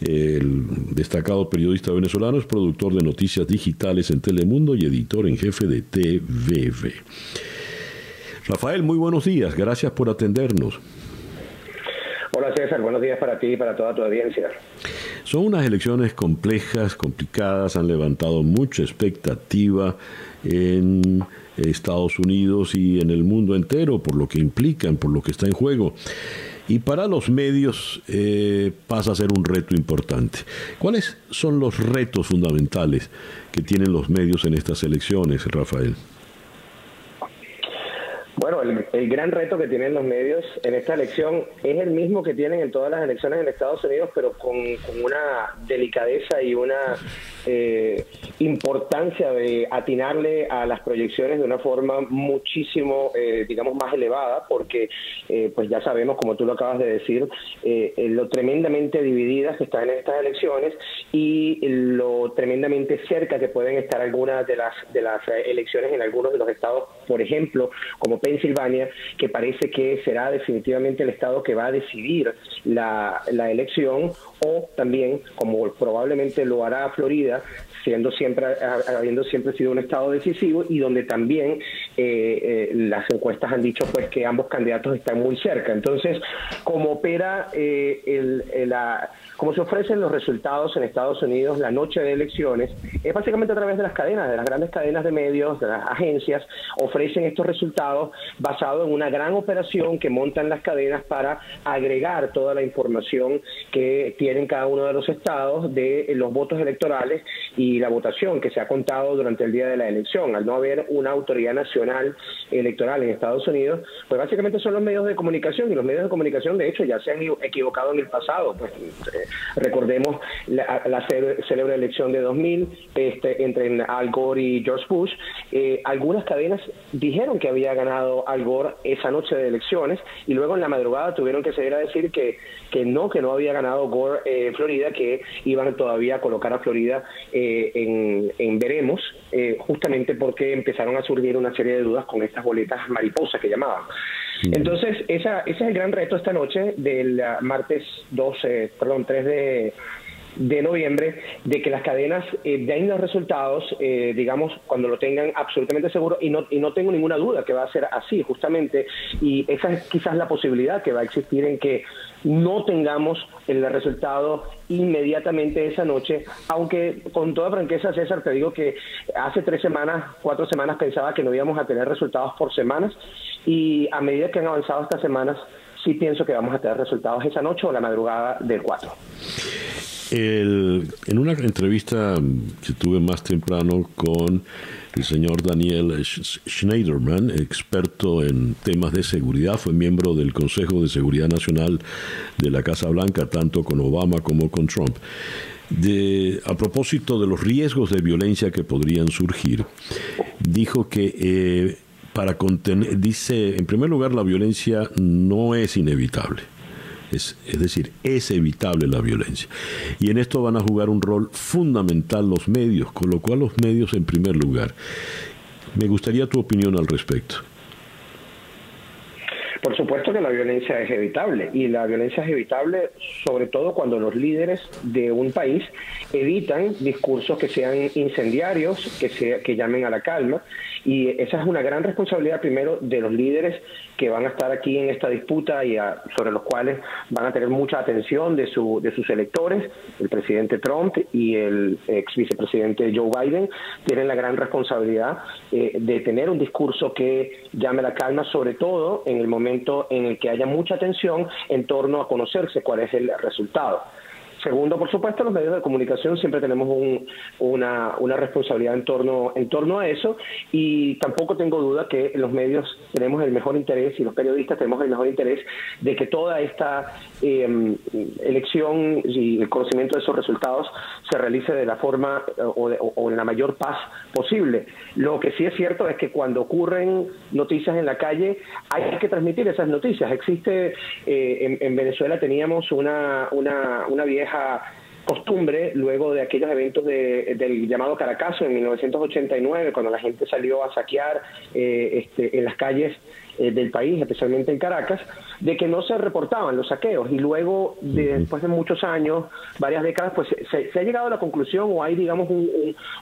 El destacado periodista venezolano es productor de noticias digitales en Telemundo y editor en jefe de TVV. Rafael, muy buenos días. Gracias por atendernos.
Hola César, buenos días para ti y para toda tu audiencia.
Son unas elecciones complejas, complicadas, han levantado mucha expectativa en Estados Unidos y en el mundo entero por lo que implican, por lo que está en juego. Y para los medios eh, pasa a ser un reto importante. ¿Cuáles son los retos fundamentales que tienen los medios en estas elecciones, Rafael?
Bueno, el, gran reto que tienen los medios en esta elección es el mismo que tienen en todas las elecciones en Estados Unidos, pero con, una delicadeza y una eh, importancia de atinarle a las proyecciones de una forma muchísimo, eh, digamos, más elevada, porque eh, pues ya sabemos, como tú lo acabas de decir, lo tremendamente divididas que están en estas elecciones y lo tremendamente cerca que pueden estar algunas de las de las elecciones en algunos de los estados, por ejemplo, como Pensilvania, que parece que será definitivamente el estado que va a decidir la, la elección, o también, como probablemente lo hará Florida, siendo siempre, habiendo siempre sido un estado decisivo y donde también eh, eh, las encuestas han dicho pues que ambos candidatos están muy cerca. Entonces, como opera eh, el, la como se ofrecen los resultados en Estados Unidos la noche de elecciones, es básicamente a través de las cadenas, de las grandes cadenas de medios, de las agencias, ofrecen estos resultados basados en una gran operación que montan las cadenas para agregar toda la información que tienen cada uno de los estados de los votos electorales y la votación que se ha contado durante el día de la elección. Al no haber una autoridad nacional electoral en Estados Unidos, pues básicamente son los medios de comunicación y los medios de comunicación de hecho ya se han equivocado en el pasado. Pues, eh, recordemos la, la célebre elección de 2000 este, entre Al Gore y George Bush. Eh, algunas cadenas dijeron que había ganado Al Gore esa noche de elecciones y luego en la madrugada tuvieron que salir a decir que, que no, que no había ganado Gore eh, Florida, que iban todavía a colocar a Florida eh, en, en, veremos, justamente porque empezaron a surgir una serie de dudas con estas boletas mariposas que llamaban. Entonces, esa, ese es el gran reto esta noche del ah, martes 12, perdón, 3 de, de noviembre de que las cadenas eh, den los resultados, eh, digamos, cuando lo tengan absolutamente seguro y no, y no tengo ninguna duda que va a ser así, justamente, y esa es quizás la posibilidad que va a existir en que no tengamos el resultado inmediatamente esa noche, aunque con toda franqueza, César, te digo que hace tres semanas, cuatro semanas pensaba que no íbamos a tener resultados por semanas y a medida que han avanzado estas semanas, sí pienso que vamos a tener resultados esa noche o la madrugada del 4.
En una entrevista que tuve más temprano con el señor Daniel Schneiderman, experto en temas de seguridad, fue miembro del Consejo de Seguridad Nacional de la Casa Blanca, tanto con Obama como con Trump. De, a propósito de los riesgos de violencia que podrían surgir, dijo que eh, para contener, dice, en primer lugar, la violencia no es inevitable. Es, es, decir, es evitable la violencia. Y en esto van a jugar un rol fundamental los medios, con lo cual los medios en primer lugar. Me gustaría tu opinión al respecto.
Por supuesto que la violencia es evitable y la violencia es evitable sobre todo cuando los líderes de un país evitan discursos que sean incendiarios, que, se, que llamen a la calma y esa es una gran responsabilidad primero de los líderes que van a estar aquí en esta disputa y sobre los cuales van a tener mucha atención de, su, de sus electores, el presidente Trump y el ex vicepresidente Joe Biden tienen la gran responsabilidad eh, de tener un discurso que llame la calma, sobre todo en el momento en el que haya mucha atención en torno a conocerse cuál es el resultado. Segundo, por supuesto, los medios de comunicación siempre tenemos una, una, responsabilidad en torno, en torno a eso y tampoco tengo duda que los medios tenemos el mejor interés y los periodistas tenemos el mejor interés de que toda esta em, elección y el conocimiento de esos resultados se realice de la forma o, o, en la mayor paz posible. Lo que sí es cierto es que cuando ocurren noticias en la calle hay que transmitir esas noticias. Existe, eh, en, en, Venezuela teníamos una, una, una vieja costumbre luego de aquellos eventos del llamado Caracazo en 1989, cuando la gente salió a saquear eh, este, en las calles eh, del país, especialmente en Caracas, de que no se reportaban los saqueos y luego, después de muchos años, varias décadas, pues se, ha llegado a la conclusión o hay, digamos,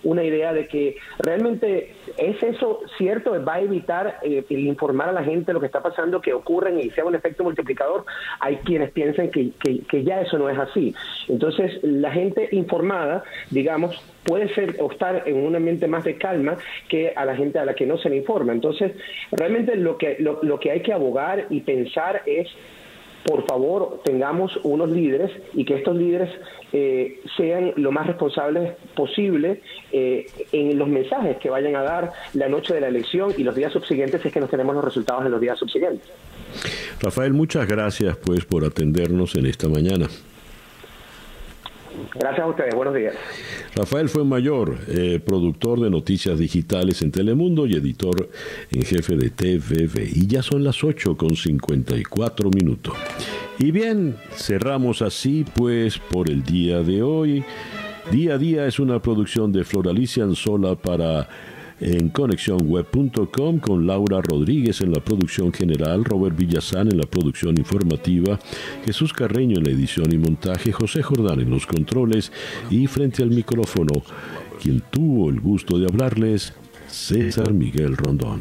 una idea de que realmente es eso cierto, va a evitar eh, el informar a la gente lo que está pasando, que ocurren y sea un efecto multiplicador. Hay quienes piensan que, que ya eso no es así. Entonces, la gente informada, digamos, puede ser o estar en un ambiente más de calma que a la gente a la que no se le informa. Entonces, realmente lo que, lo, que hay que abogar y pensar es por favor, tengamos unos líderes y que estos líderes eh, sean lo más responsables posible eh, en los mensajes que vayan a dar la noche de la elección y los días subsiguientes si es que nos tenemos los resultados en los días subsiguientes.
Rafael, muchas gracias pues por atendernos en esta mañana.
Gracias a ustedes, buenos días.
Rafael fue mayor, eh, productor de noticias digitales en Telemundo y editor en jefe de TVV. Y ya son las 8 con 54 minutos. Y bien, cerramos así pues por el día de hoy. Día a día es una producción de Floralicia Anzola para en conexionweb.com con Laura Rodríguez en la producción general, Robert Villazán en la producción informativa, Jesús Carreño en la edición y montaje, José Jordán en los controles y frente al micrófono, quien tuvo el gusto de hablarles, César Miguel Rondón.